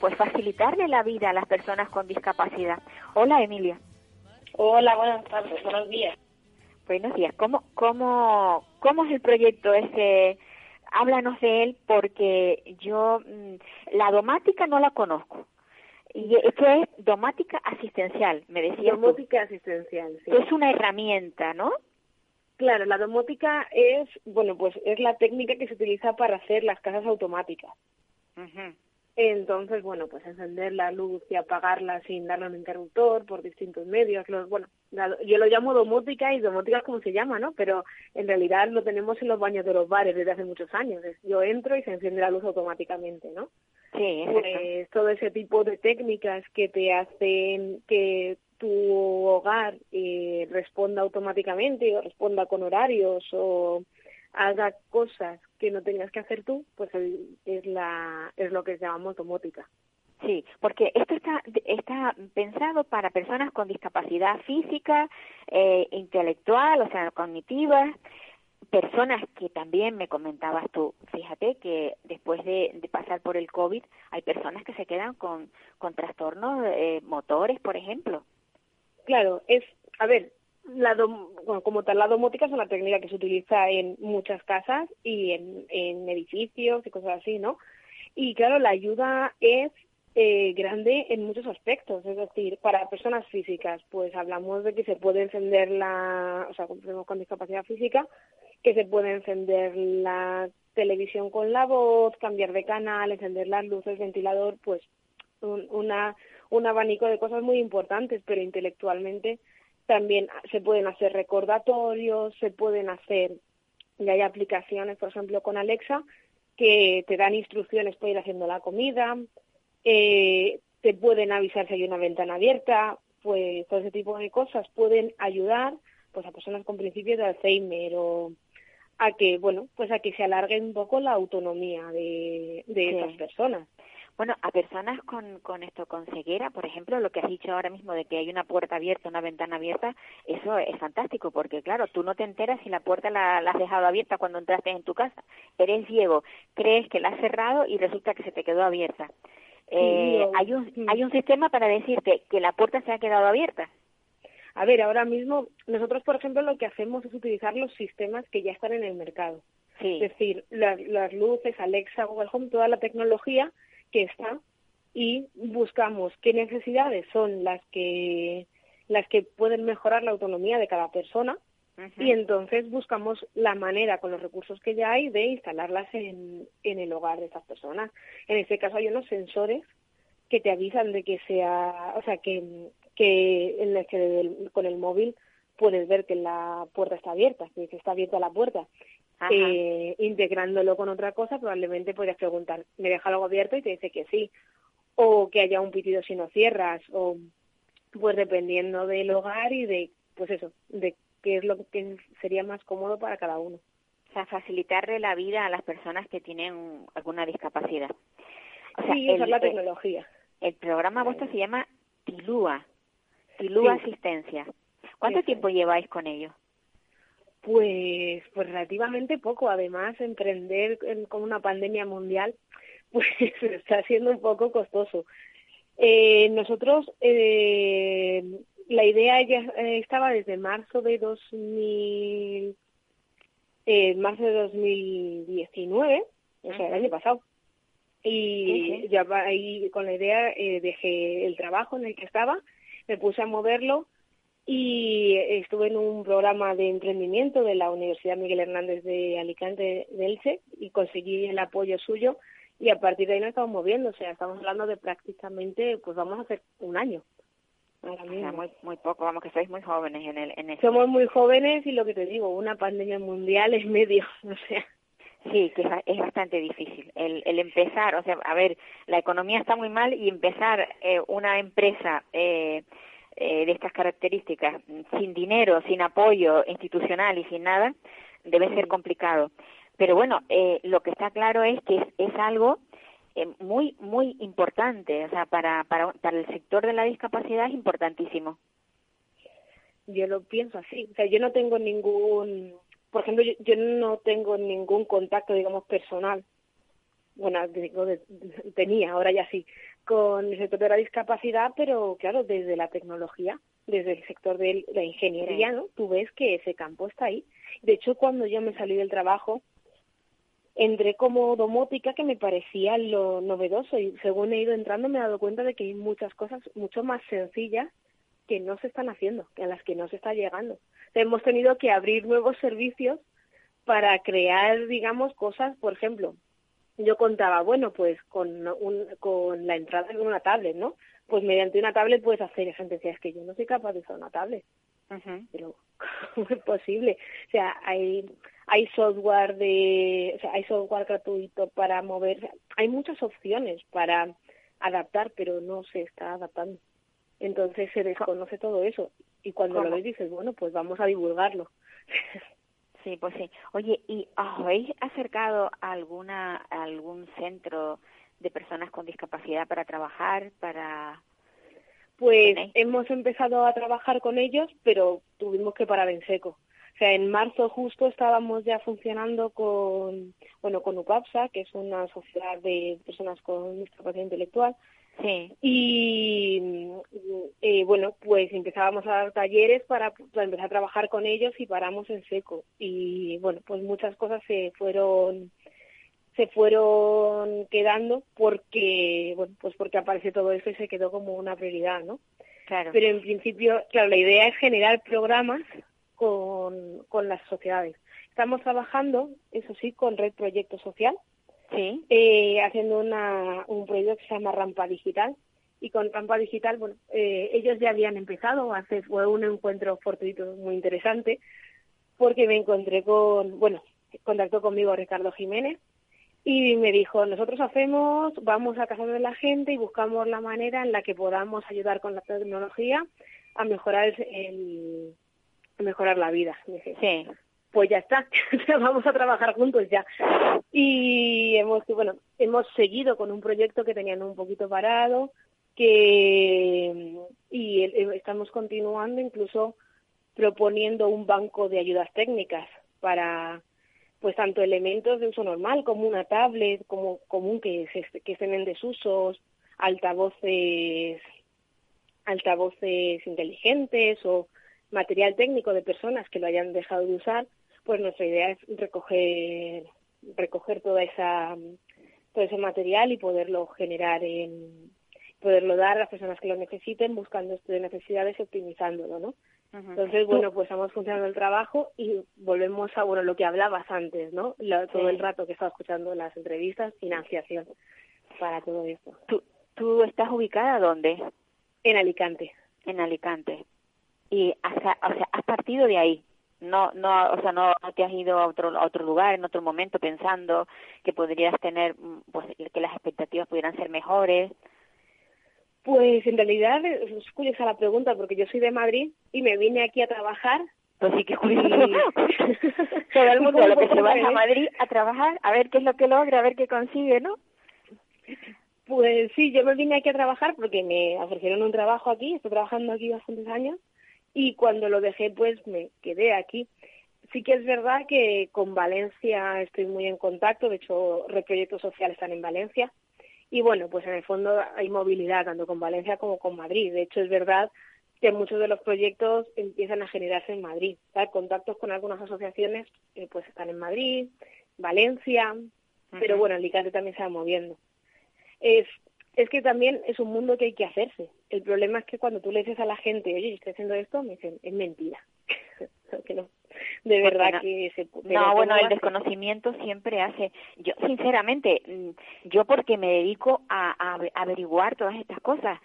pues facilitarle la vida a las personas con discapacidad. Hola Emilia. Hola, buenas tardes, buenos días. Buenos días. ¿Cómo, cómo, cómo es el proyecto ese? Háblanos de él porque yo mm, la domática no la conozco. Y esto es domática asistencial, me decías tú. Domótica asistencial, sí. Que es una herramienta, ¿no? Claro, la domótica es, bueno, pues es la técnica que se utiliza para hacer las casas automáticas. Entonces, bueno, pues encender la luz y apagarla sin darle un interruptor por distintos medios. Los, bueno, la- yo lo llamo domótica y domótica es como se llama, ¿no? Pero en realidad lo tenemos en los baños de los bares desde hace muchos años. Yo entro y se enciende la luz automáticamente, ¿no? Sí, pues todo ese tipo de técnicas que te hacen que tu hogar eh, responda automáticamente o responda con horarios o haga cosas que no tengas que hacer tú, pues es la es lo que llamamos domótica. Sí, porque esto está, está pensado para personas con discapacidad física, eh, intelectual, o sea, cognitiva, personas que también me comentabas tú, fíjate que después de, de pasar por el COVID hay personas que se quedan con, con trastornos eh, motores, por ejemplo. Claro, es, a ver, la dom- bueno, como tal, la domótica es una técnica que se utiliza en muchas casas y en, edificios y cosas así, ¿no? Y claro, la ayuda es eh, grande en muchos aspectos, es decir, para personas físicas, pues hablamos de que se puede encender la, o sea, con discapacidad física, que se puede encender la televisión con la voz, cambiar de canal, encender las luces, ventilador, pues un, una, un abanico de cosas muy importantes, pero intelectualmente también se pueden hacer recordatorios, se pueden hacer, y hay aplicaciones, por ejemplo, con Alexa, que te dan instrucciones para ir haciendo la comida, eh, te pueden avisar si hay una ventana abierta, pues todo ese tipo de cosas pueden ayudar pues a personas con principios de Alzheimer o a que, bueno, pues a que se alargue un poco la autonomía de, de Sí. estas personas. Bueno, a personas con, con esto, con ceguera, por ejemplo, lo que has dicho ahora mismo de que hay una puerta abierta, una ventana abierta, eso es fantástico, porque claro, tú no te enteras si la puerta la, la has dejado abierta cuando entraste en tu casa. Eres ciego, crees que la has cerrado y resulta que se te quedó abierta. Eh, hay, un, hay un sistema para decirte que la puerta se ha quedado abierta. A ver, ahora mismo nosotros, por ejemplo, lo que hacemos es utilizar los sistemas que ya están en el mercado. Sí. Es decir, las, las luces, Alexa, Google Home, toda la tecnología que está y buscamos qué necesidades son las que las que pueden mejorar la autonomía de cada persona y entonces buscamos la manera con los recursos que ya hay de instalarlas en, en el hogar de estas personas. En este caso hay unos sensores que te avisan de que sea, o sea, que, que, en el que el- con el móvil puedes ver que la puerta está abierta, que está abierta la puerta. Eh, integrándolo con otra cosa, probablemente podrías preguntar, ¿me deja algo abierto? Y te dice que sí. O que haya un pitido si no cierras, o pues dependiendo del hogar y de, pues eso, de qué es lo que sería más cómodo para cada uno. O sea, facilitarle la vida a las personas que tienen alguna discapacidad. O sea, sí, usar la tecnología. El programa vuestro se llama Tilúa, Tilúa Sí. Asistencia. ¿Cuánto tiempo lleváis con ello? Pues, pues relativamente poco. Además, emprender en- con una pandemia mundial, pues está siendo un poco costoso. Eh, nosotros, eh, la idea ya eh, estaba desde marzo de 2000, eh, marzo de 2019, o sea, el año pasado. Y Sí, sí. ya ahí con la idea eh, dejé el trabajo en el que estaba, me puse a moverlo y estuve en un programa de emprendimiento de la Universidad Miguel Hernández de Alicante de Elche y conseguí el apoyo suyo y a partir de ahí nos estamos moviendo, o sea, estamos hablando de prácticamente, pues vamos a hacer un año. O sea, muy, muy poco, vamos, que sois muy jóvenes en, el, en eso. Somos muy jóvenes y lo que te digo, una pandemia mundial es medio, o sea, Sí, que es bastante difícil. El, el empezar, o sea, a ver, la economía está muy mal y empezar eh, una empresa eh, eh, de estas características sin dinero, sin apoyo institucional y sin nada, debe ser complicado. Pero bueno, eh, lo que está claro es que es, es algo eh, muy, muy importante, o sea, para, para, para el sector de la discapacidad es importantísimo. yo lo pienso así. O sea, yo no tengo ningún, por ejemplo, yo, yo no tengo ningún contacto, digamos, personal. Bueno, digo, tenía, ahora ya sí, con el sector de la discapacidad, pero claro, desde la tecnología, desde el sector de la ingeniería. ¿no? Tú ves que ese campo está ahí. De hecho, cuando yo me salí del trabajo, entré como domótica que me parecía lo novedoso y según he ido entrando me he dado cuenta de que hay muchas cosas mucho más sencillas que no se están haciendo, que a las que no se está llegando. O sea, hemos tenido que abrir nuevos servicios para crear, digamos, cosas, por ejemplo, yo contaba, bueno, pues con, un, con la entrada de una tablet, ¿no? Pues mediante una tablet puedes hacer, gente decía, es que yo no soy capaz de usar una tablet pero ¿cómo es posible? O sea, hay hay software de, o sea, hay software gratuito para mover, hay muchas opciones para adaptar, pero no se está adaptando. Entonces se desconoce todo eso y cuando ¿Cómo? lo ves dices, bueno, pues vamos a divulgarlo. Sí, pues sí. Oye, ¿y os habéis acercado a alguna a algún centro de personas con discapacidad para trabajar, para Pues hemos empezado a trabajar con ellos, pero tuvimos que parar en seco. O sea, en marzo justo estábamos ya funcionando con, bueno, con UPAPSA, que es una sociedad de personas con discapacidad intelectual, sí, y eh, bueno, pues empezábamos a dar talleres para, para empezar a trabajar con ellos y paramos en seco. Y bueno, pues muchas cosas se fueron se fueron quedando porque bueno pues porque apareció todo esto y se quedó como una prioridad no claro. pero en principio claro la idea es generar programas con, con las sociedades estamos trabajando eso sí con red proyecto social sí, eh, haciendo una, un proyecto que se llama Rampa Digital y con Rampa Digital, bueno, eh, ellos ya habían empezado, hace fue un encuentro fortuito muy interesante, porque me encontré con, bueno, contactó conmigo Ricardo Jiménez y me dijo, nosotros hacemos, vamos a casa de la gente y buscamos la manera en la que podamos ayudar con la tecnología a mejorar el, a mejorar la vida. Dije, Sí. Pues ya está, vamos a trabajar juntos ya. Y hemos, bueno, hemos seguido con un proyecto que tenían un poquito parado, que y estamos continuando incluso proponiendo un banco de ayudas técnicas para pues tanto elementos de uso normal como una tablet como común que se, que estén en desusos altavoces altavoces inteligentes o material técnico de personas que lo hayan dejado de usar pues nuestra idea es recoger recoger toda esa todo ese material y poderlo generar en poderlo dar a las personas que lo necesiten buscando esto de necesidades y optimizándolo no entonces, bueno, pues estamos funcionando el trabajo y volvemos a, bueno, lo que hablabas antes, ¿no? Lo- todo Sí. el rato que estaba escuchando las entrevistas, financiación para todo esto. ¿Tú, ¿Tú estás ubicada dónde? En Alicante. En Alicante. Y hasta, o sea, has partido de ahí. No, no, o sea, no, no te has ido a otro, a otro lugar en otro momento pensando que podrías tener, pues, que las expectativas pudieran ser mejores. Pues en realidad es curiosa la pregunta porque yo soy de Madrid y me vine aquí a trabajar. Pues sí que es curioso. Todo el mundo un lo que se va a. Madrid a trabajar, a ver qué es lo que logra, a ver qué consigue, ¿no? Pues sí, yo me vine aquí a trabajar porque me ofrecieron un trabajo aquí, estoy trabajando aquí bastantes años y cuando lo dejé pues me quedé aquí. Sí que es verdad que con Valencia estoy muy en contacto, de hecho Reproyectos Sociales están en Valencia y bueno, pues en el fondo hay movilidad tanto con Valencia como con Madrid. De hecho es verdad que muchos de los proyectos empiezan a generarse en Madrid. ¿sabes? Contactos con algunas asociaciones eh, pues están en Madrid, Valencia, pero bueno, Alicante también se va moviendo es, es que también es un mundo que hay que hacerse. El problema es que cuando tú le dices a la gente, oye, yo estoy haciendo esto, me dicen, es mentira. que no. De verdad no- que se No, ¿cómo bueno, el desconocimiento siempre hace. Yo, sinceramente, mm, yo porque me dedico a, a ave- averiguar todas estas cosas,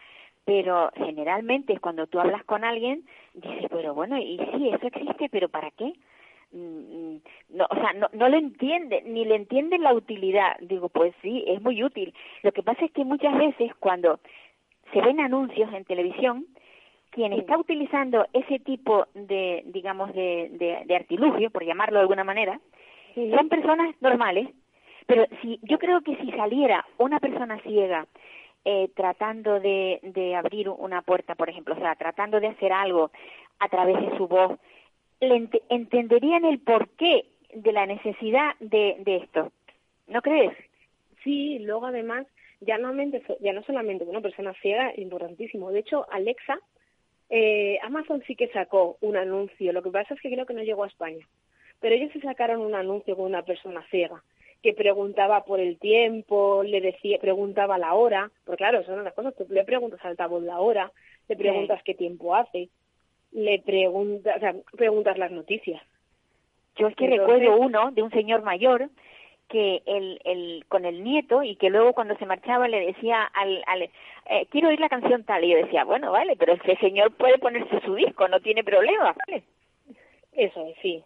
pero generalmente cuando tú hablas con alguien, dices, pero bueno, y sí, eso existe, pero ¿para qué? Mm, mm, No, o sea, no, no lo entiende, ni le entiende la utilidad. Digo, pues sí, es muy útil. Lo que pasa es que muchas veces cuando se ven anuncios en televisión, quien está utilizando ese tipo de, digamos, de, de, de artilugio, por llamarlo de alguna manera, Sí. son personas normales, pero si yo creo que si saliera una persona ciega eh, tratando de, de abrir una puerta, por ejemplo, o sea, tratando de hacer algo a través de su voz, ent- entenderían el porqué de la necesidad de, de esto. ¿No crees? Sí, luego además, ya no, mente- ya no solamente una persona ciega, importantísimo. De hecho, Alexa, eh, Amazon sí que sacó un anuncio. Lo que pasa es que creo que no llegó a España. Pero ellos sí sacaron un anuncio con una persona ciega que preguntaba por el tiempo, le decía, preguntaba la hora, porque claro, son las cosas, tú le preguntas al altavoz la hora, le preguntas qué tiempo hace, le preguntas, o sea, preguntas las noticias. Yo es que Entonces- recuerdo uno de un señor mayor que el, el, con el nieto y que luego cuando se marchaba le decía al, al eh, quiero oír la canción tal y yo decía bueno vale pero ese señor puede ponerse su disco no tiene problema vale Eso es, sí.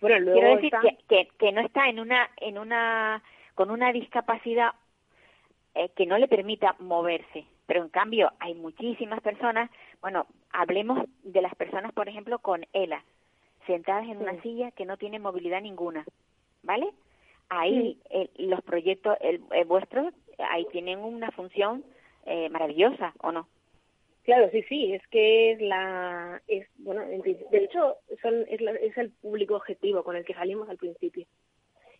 Bueno, luego quiero decir está- que, que que no está en una en una con una discapacidad eh, que no le permita moverse pero en cambio hay muchísimas personas bueno hablemos de las personas por ejemplo con ELA sentadas en una silla que no tienen movilidad ninguna vale ahí el- los proyectos el, el vuestro ahí tienen una función eh, maravillosa o no Claro, sí, sí, es que es la, es, bueno, de hecho, son, es, la- es el público objetivo con el que salimos al principio.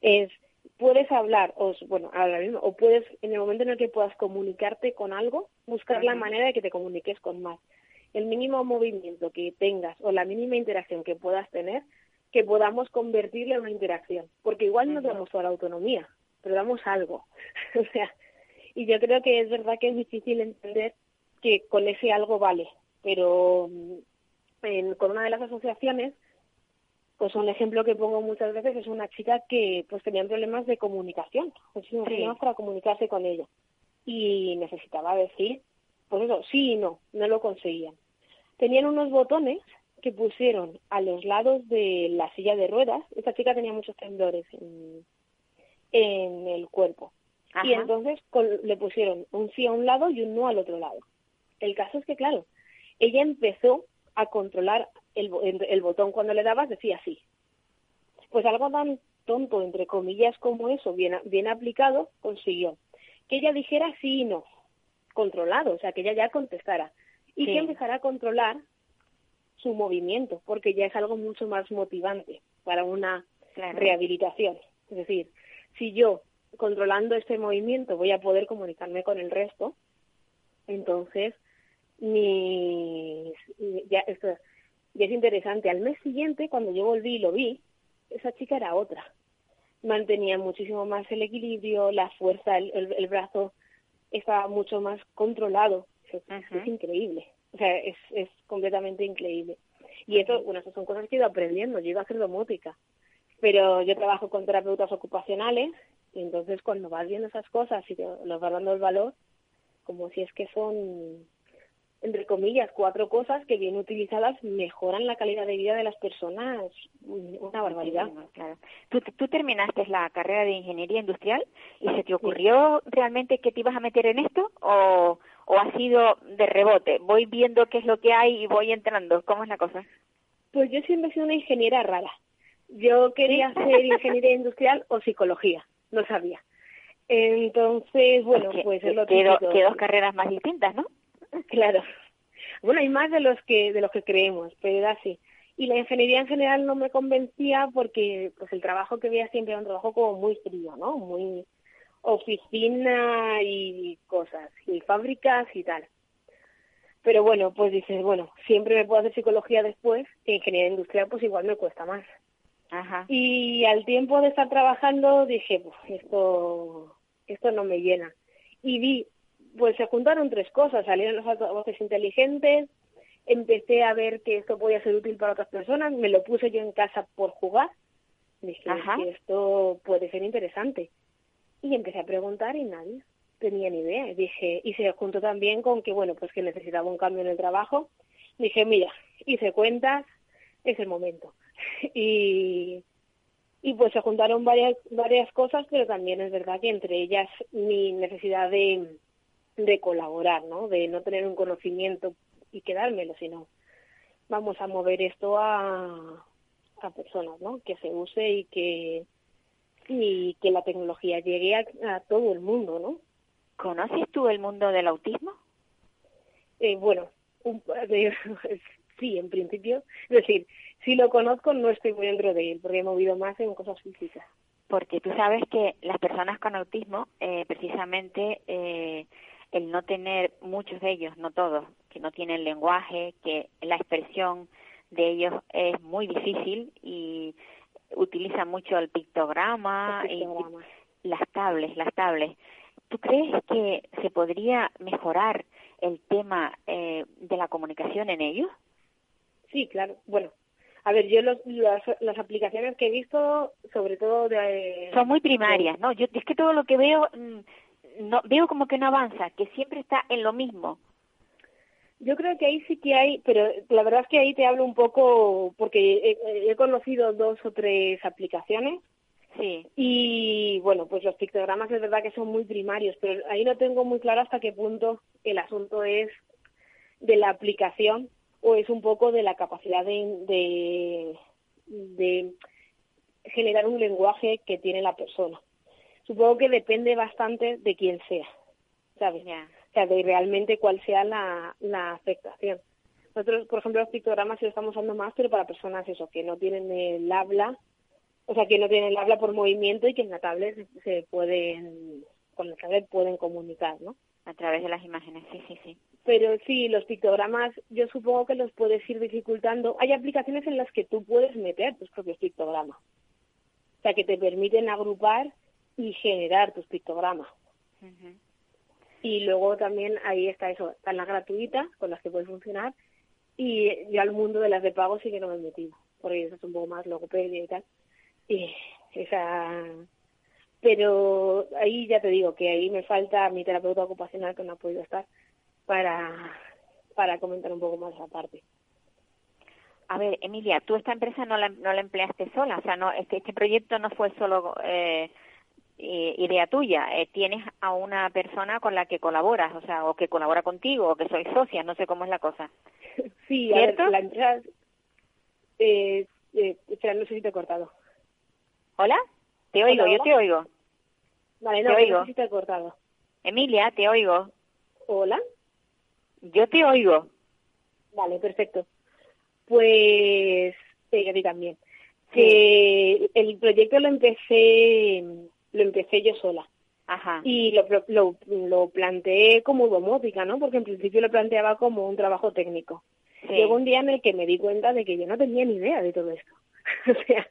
Es, puedes hablar, o, bueno, ahora mismo, o puedes, en el momento en el que puedas comunicarte con algo, buscar la manera de que te comuniques con más. El mínimo movimiento que tengas o la mínima interacción que puedas tener, que podamos convertirlo en una interacción. Porque igual no damos toda la autonomía, pero damos algo. o sea, y yo creo que es verdad que es difícil entender que con ese algo vale, pero mm, en- con una de las asociaciones, pues un ejemplo que pongo muchas veces es una chica que pues tenía problemas de comunicación, muchísimos Sí. problemas para comunicarse con ella y necesitaba decir pues eso, sí y no, no lo conseguían. Tenían unos botones que pusieron a los lados de la silla de ruedas. Esta chica tenía muchos temblores en, en el cuerpo. Y entonces con- le pusieron un sí a un lado y un no al otro lado. El caso es que, claro, ella empezó a controlar el, el botón cuando le dabas, decía sí. Pues algo tan tonto, entre comillas, como eso, bien, bien aplicado, consiguió que ella dijera sí y no, controlado, o sea, que ella ya contestara. Y Sí. que empezara a controlar su movimiento, porque ya es algo mucho más motivante para una Claro. rehabilitación. Es decir, si yo controlando este movimiento voy a poder comunicarme con el resto, entonces mi ya esto ya es interesante. Al mes siguiente, cuando yo volví y lo vi, esa chica era otra. Mantenía muchísimo más el equilibrio, la fuerza, el, el- el brazo estaba mucho más controlado. Es, increíble. O sea, es, es completamente increíble. Y eso, bueno, esas son cosas que he ido aprendiendo. Yo iba a hacer domótica, pero yo trabajo con terapeutas ocupacionales y entonces cuando vas viendo esas cosas y te los vas dando el valor, como si es que son, entre comillas, cuatro cosas que bien utilizadas mejoran la calidad de vida de las personas una barbaridad. Muchísimo, claro. ¿Tú, tú terminaste la carrera de ingeniería industrial y se te ocurrió realmente que te ibas a meter en esto o, o ha sido de rebote? Voy viendo qué es lo que hay y voy entrando. ¿Cómo es la cosa? Pues yo siempre he sido una ingeniera rara. Yo quería ¿Sí? hacer ingeniería industrial o psicología, no sabía. Entonces, bueno, Que- pues es lo que, do- típico. que dos carreras más distintas, ¿no? Claro. Bueno, hay más de los que de los que creemos, pero era así. Y la ingeniería en general no me convencía porque pues el trabajo que veía siempre era un trabajo como muy frío, ¿no? Muy oficina y cosas, y fábricas y tal. Pero bueno, pues dices, bueno, siempre me puedo hacer psicología después, y ingeniería industrial pues igual me cuesta más. Ajá. Y al tiempo de estar trabajando dije, pues esto, esto no me llena. Y vi, pues se juntaron tres cosas, salieron los altavoces inteligentes, empecé a ver que esto podía ser útil para otras personas, me lo puse yo en casa por jugar, dije Ajá. que esto puede ser interesante. Y empecé a preguntar y nadie tenía ni idea. Dije, y se juntó también con que, bueno, pues que necesitaba un cambio en el trabajo. Dije, mira, hice cuentas, es el momento. y, y pues se juntaron varias, varias cosas, pero también es verdad que entre ellas mi necesidad de, de colaborar, ¿no? De no tener un conocimiento y quedármelo, sino vamos a mover esto a, a personas, ¿no? Que se use y que y que la tecnología llegue a, a todo el mundo, ¿no? ¿Conoces tú el mundo del autismo? Eh, bueno, un, sí, en principio, es decir, si lo conozco no estoy muy dentro de él, porque he movido más en cosas físicas. Porque tú sabes que las personas con autismo, eh, precisamente, eh, el no tener muchos de ellos, no todos, que no tienen lenguaje, que la expresión de ellos es muy difícil y utilizan mucho el pictograma, y las tablets, las tablets. ¿Tú crees que se podría mejorar el tema eh, de la comunicación en ellos? Sí, claro. Bueno, a ver, yo los, las, las aplicaciones que he visto, sobre todo de... Son muy primarias, ¿no? Yo es que todo lo que veo mm, no veo como que no avanza, que siempre está en lo mismo. Yo creo que ahí sí que hay, pero la verdad es que ahí te hablo un poco, porque he, he conocido dos o tres aplicaciones Sí. y bueno, pues los pictogramas es verdad que son muy primarios, pero ahí no tengo muy claro hasta qué punto el asunto es de la aplicación o es un poco de la capacidad de, de, de generar un lenguaje que tiene la persona. Supongo que depende bastante de quién sea, ¿sabes? Ya. O sea, de realmente cuál sea la, la afectación. Nosotros, por ejemplo, los pictogramas sí lo estamos usando más, pero para personas eso, que no tienen el habla, o sea, que no tienen el habla por movimiento y que en la tablet se, se pueden, con la tablet pueden comunicar, ¿no? A través de las imágenes, sí, sí, sí. Pero sí, los pictogramas yo supongo que los puedes ir dificultando. Hay aplicaciones en las que tú puedes meter tus propios pictogramas. O sea, que te permiten agrupar y generar tus pictogramas. Ujú. Y luego también ahí está eso, están las gratuitas con las que puede funcionar y ya al mundo de las de pago sí que no me he metido, porque eso es un poco más logopedia y tal. Y esa... Pero ahí ya te digo que ahí me falta mi terapeuta ocupacional que no ha podido estar, para, para comentar un poco más esa parte. A ver, Emilia, tú esta empresa no la, no la empleaste sola, o sea, no este, este proyecto no fue solo eh, i- idea tuya, eh, tienes a una persona con la que colaboras, o sea, o que colabora contigo, o que sois socias, no sé cómo es la cosa. Sí, a ver, ¿Cierto? la empresa... Eh, eh, espera, no sé si te he cortado. ¿Hola? Te oigo, Hola, yo te oigo. Vale, Te no, oigo. no sé si te he cortado. Emilia, te oigo. Hola. Yo te oigo. Vale, perfecto. Pues sí, a ti también. Que el proyecto lo empecé lo empecé yo sola Ajá. y lo, lo, lo planteé como domótica, ¿no? Porque en principio lo planteaba como un trabajo técnico. Sí. Llegó un día en el que me di cuenta de que yo no tenía ni idea de todo esto. o sea,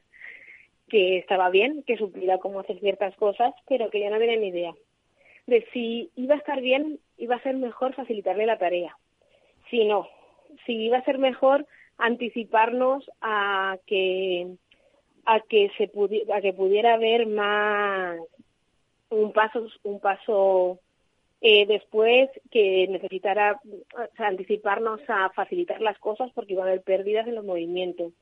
que estaba bien, que supiera cómo hacer ciertas cosas, pero que yo no tenía ni idea. De si iba a estar bien, iba a ser mejor facilitarle la tarea. Si no, si iba a ser mejor anticiparnos a que a que se pudi- a que pudiera haber más un paso un paso eh, después que necesitara o sea, anticiparnos a facilitar las cosas porque iba a haber pérdidas en los movimientos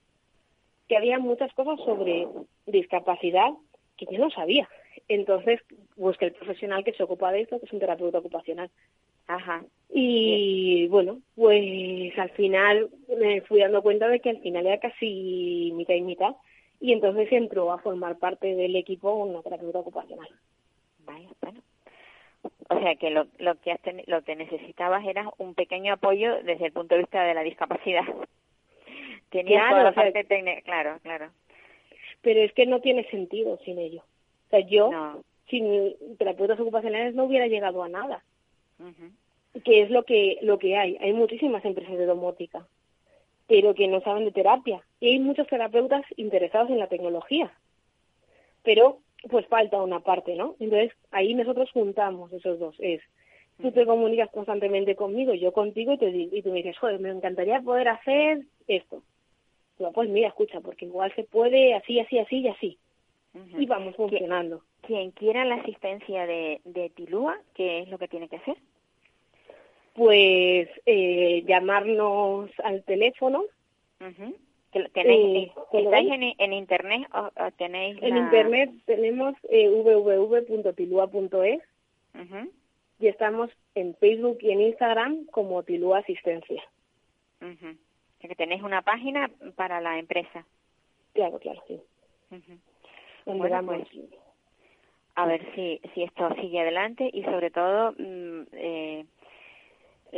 que había muchas cosas sobre discapacidad que yo no sabía entonces busqué el profesional que se ocupa de esto que es un terapeuta ocupacional Ajá. y bueno, pues al final me fui dando cuenta de que al final era casi mitad y mitad. Y entonces entró a formar parte del equipo una terapeuta ocupacional. Vaya, bueno. O sea que lo, lo que has ten- lo que necesitabas era un pequeño apoyo desde el punto de vista de la discapacidad. Tenías Claro, toda la parte técnica, claro, claro. Pero es que no tiene sentido sin ello. O sea, yo No. sin terapeutas ocupacionales no hubiera llegado a nada. Que es lo que, lo que hay. Hay muchísimas empresas de domótica, pero que no saben de terapia. Y hay muchos terapeutas interesados en la tecnología. Pero pues falta una parte, ¿no? Entonces ahí nosotros juntamos esos dos. Es, tú te comunicas constantemente conmigo, yo contigo y, te, y tú me dices, joder, me encantaría poder hacer esto. Pues mira, escucha, porque igual se puede así, así, así y así. Y vamos funcionando. Quien quiera la asistencia de, de Tilúa, ¿qué es lo que tiene que hacer? Pues eh, llamarnos al teléfono. Que lo- ¿Tenéis, Eh, ¿te lo ¿Estáis en, en internet o, o tenéis En la- internet tenemos eh, www.tilua.es Ujú, y estamos en Facebook y en Instagram como Tilua Asistencia. ujú. O sea que tenéis una página para la empresa. Claro, claro, sí. Bueno, pues, a ver si, si esto sigue adelante y sobre todo mm,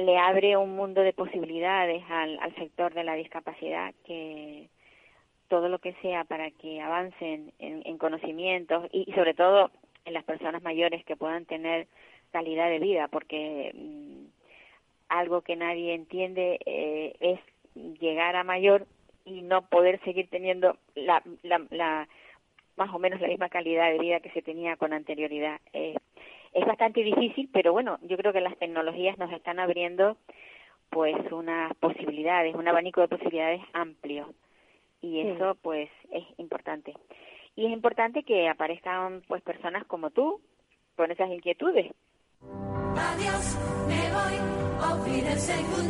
le abre un mundo de posibilidades al, sector de la discapacidad que todo lo que sea para que avancen en, en conocimientos y, sobre todo en las personas mayores que puedan tener calidad de vida porque mm, algo que nadie entiende eh, es llegar a mayor y no poder seguir teniendo la, más o menos la misma calidad de vida que se tenía con anterioridad. Es bastante difícil, pero bueno, yo creo que las tecnologías nos están abriendo pues unas posibilidades, un abanico de posibilidades amplio y Sí. eso pues es importante. Y es importante que aparezcan pues personas como tú con esas inquietudes. Adiós, me voy,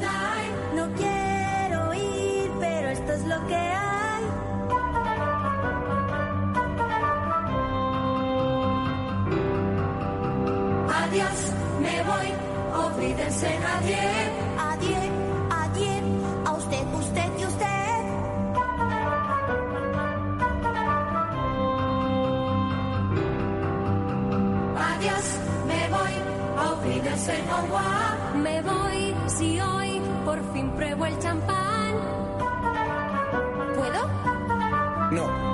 night. No quiero ir, pero esto es lo que hay. Voy, auf Wiedersehen, adiós. Adiós, adiós, a usted, usted y usted. Adiós, me voy, au revoir. Me voy, si hoy por fin pruebo el champán. ¿Puedo? No,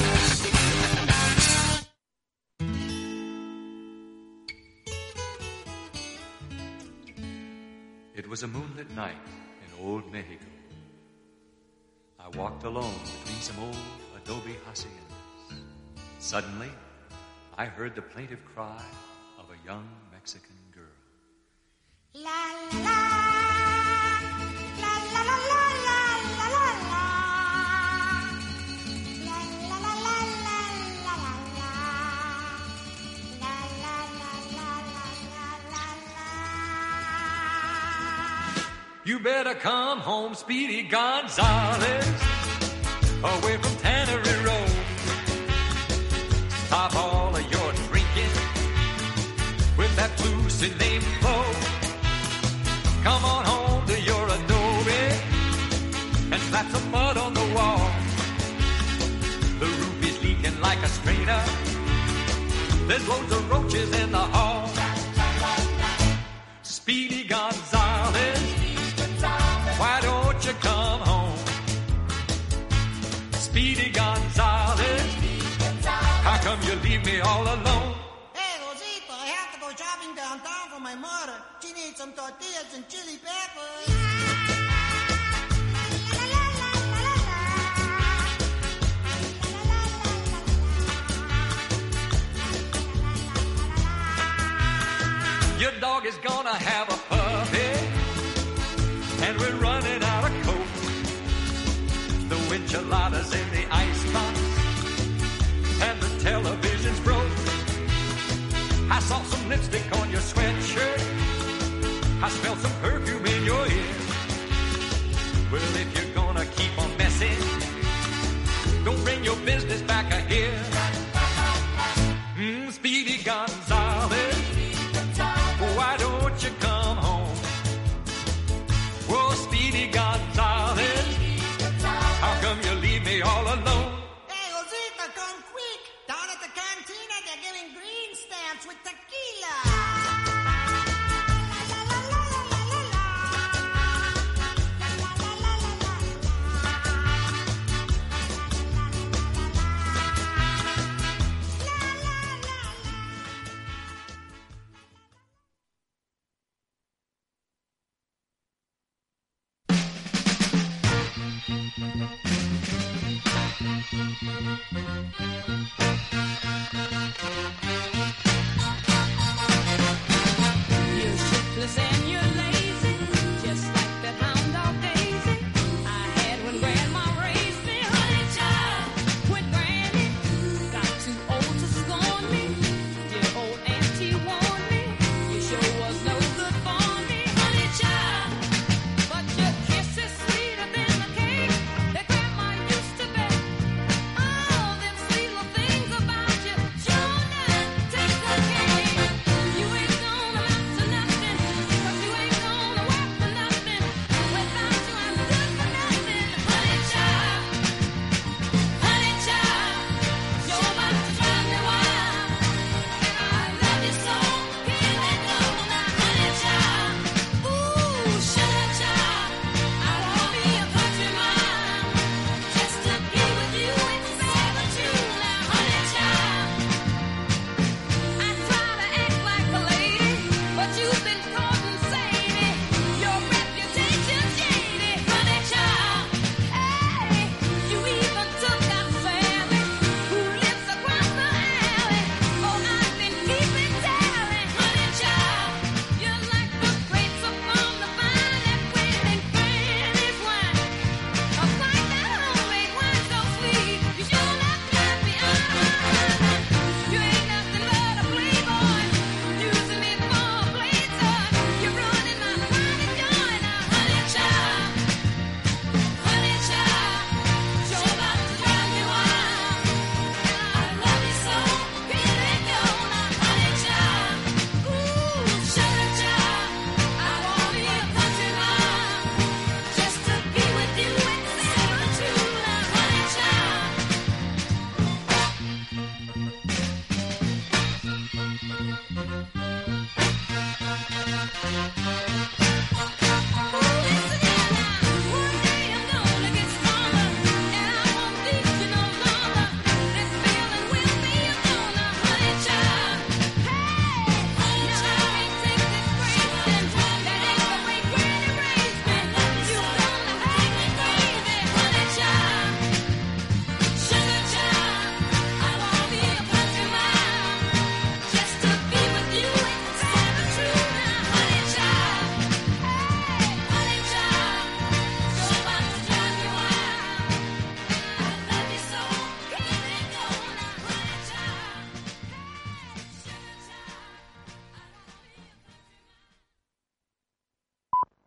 Was a moonlit night in old Mexico. I walked alone between some old adobe haciendas. Suddenly, I heard the plaintive cry of a young Mexican girl. You better come home, Speedy Gonzales, away from Tannery Road. Stop all of your drinking with that blue name flow. Come on home to your adobe and slap some mud on the wall. The roof is leaking like a strainer. There's loads of roaches in the hall. Some tortillas and chili peppers. Your dog is gonna have a puppy, and we're running out of coke. The enchiladas in the icebox, and the television's broke. I saw some lipstick on your sweatshirt. I smell some perfume in your ear.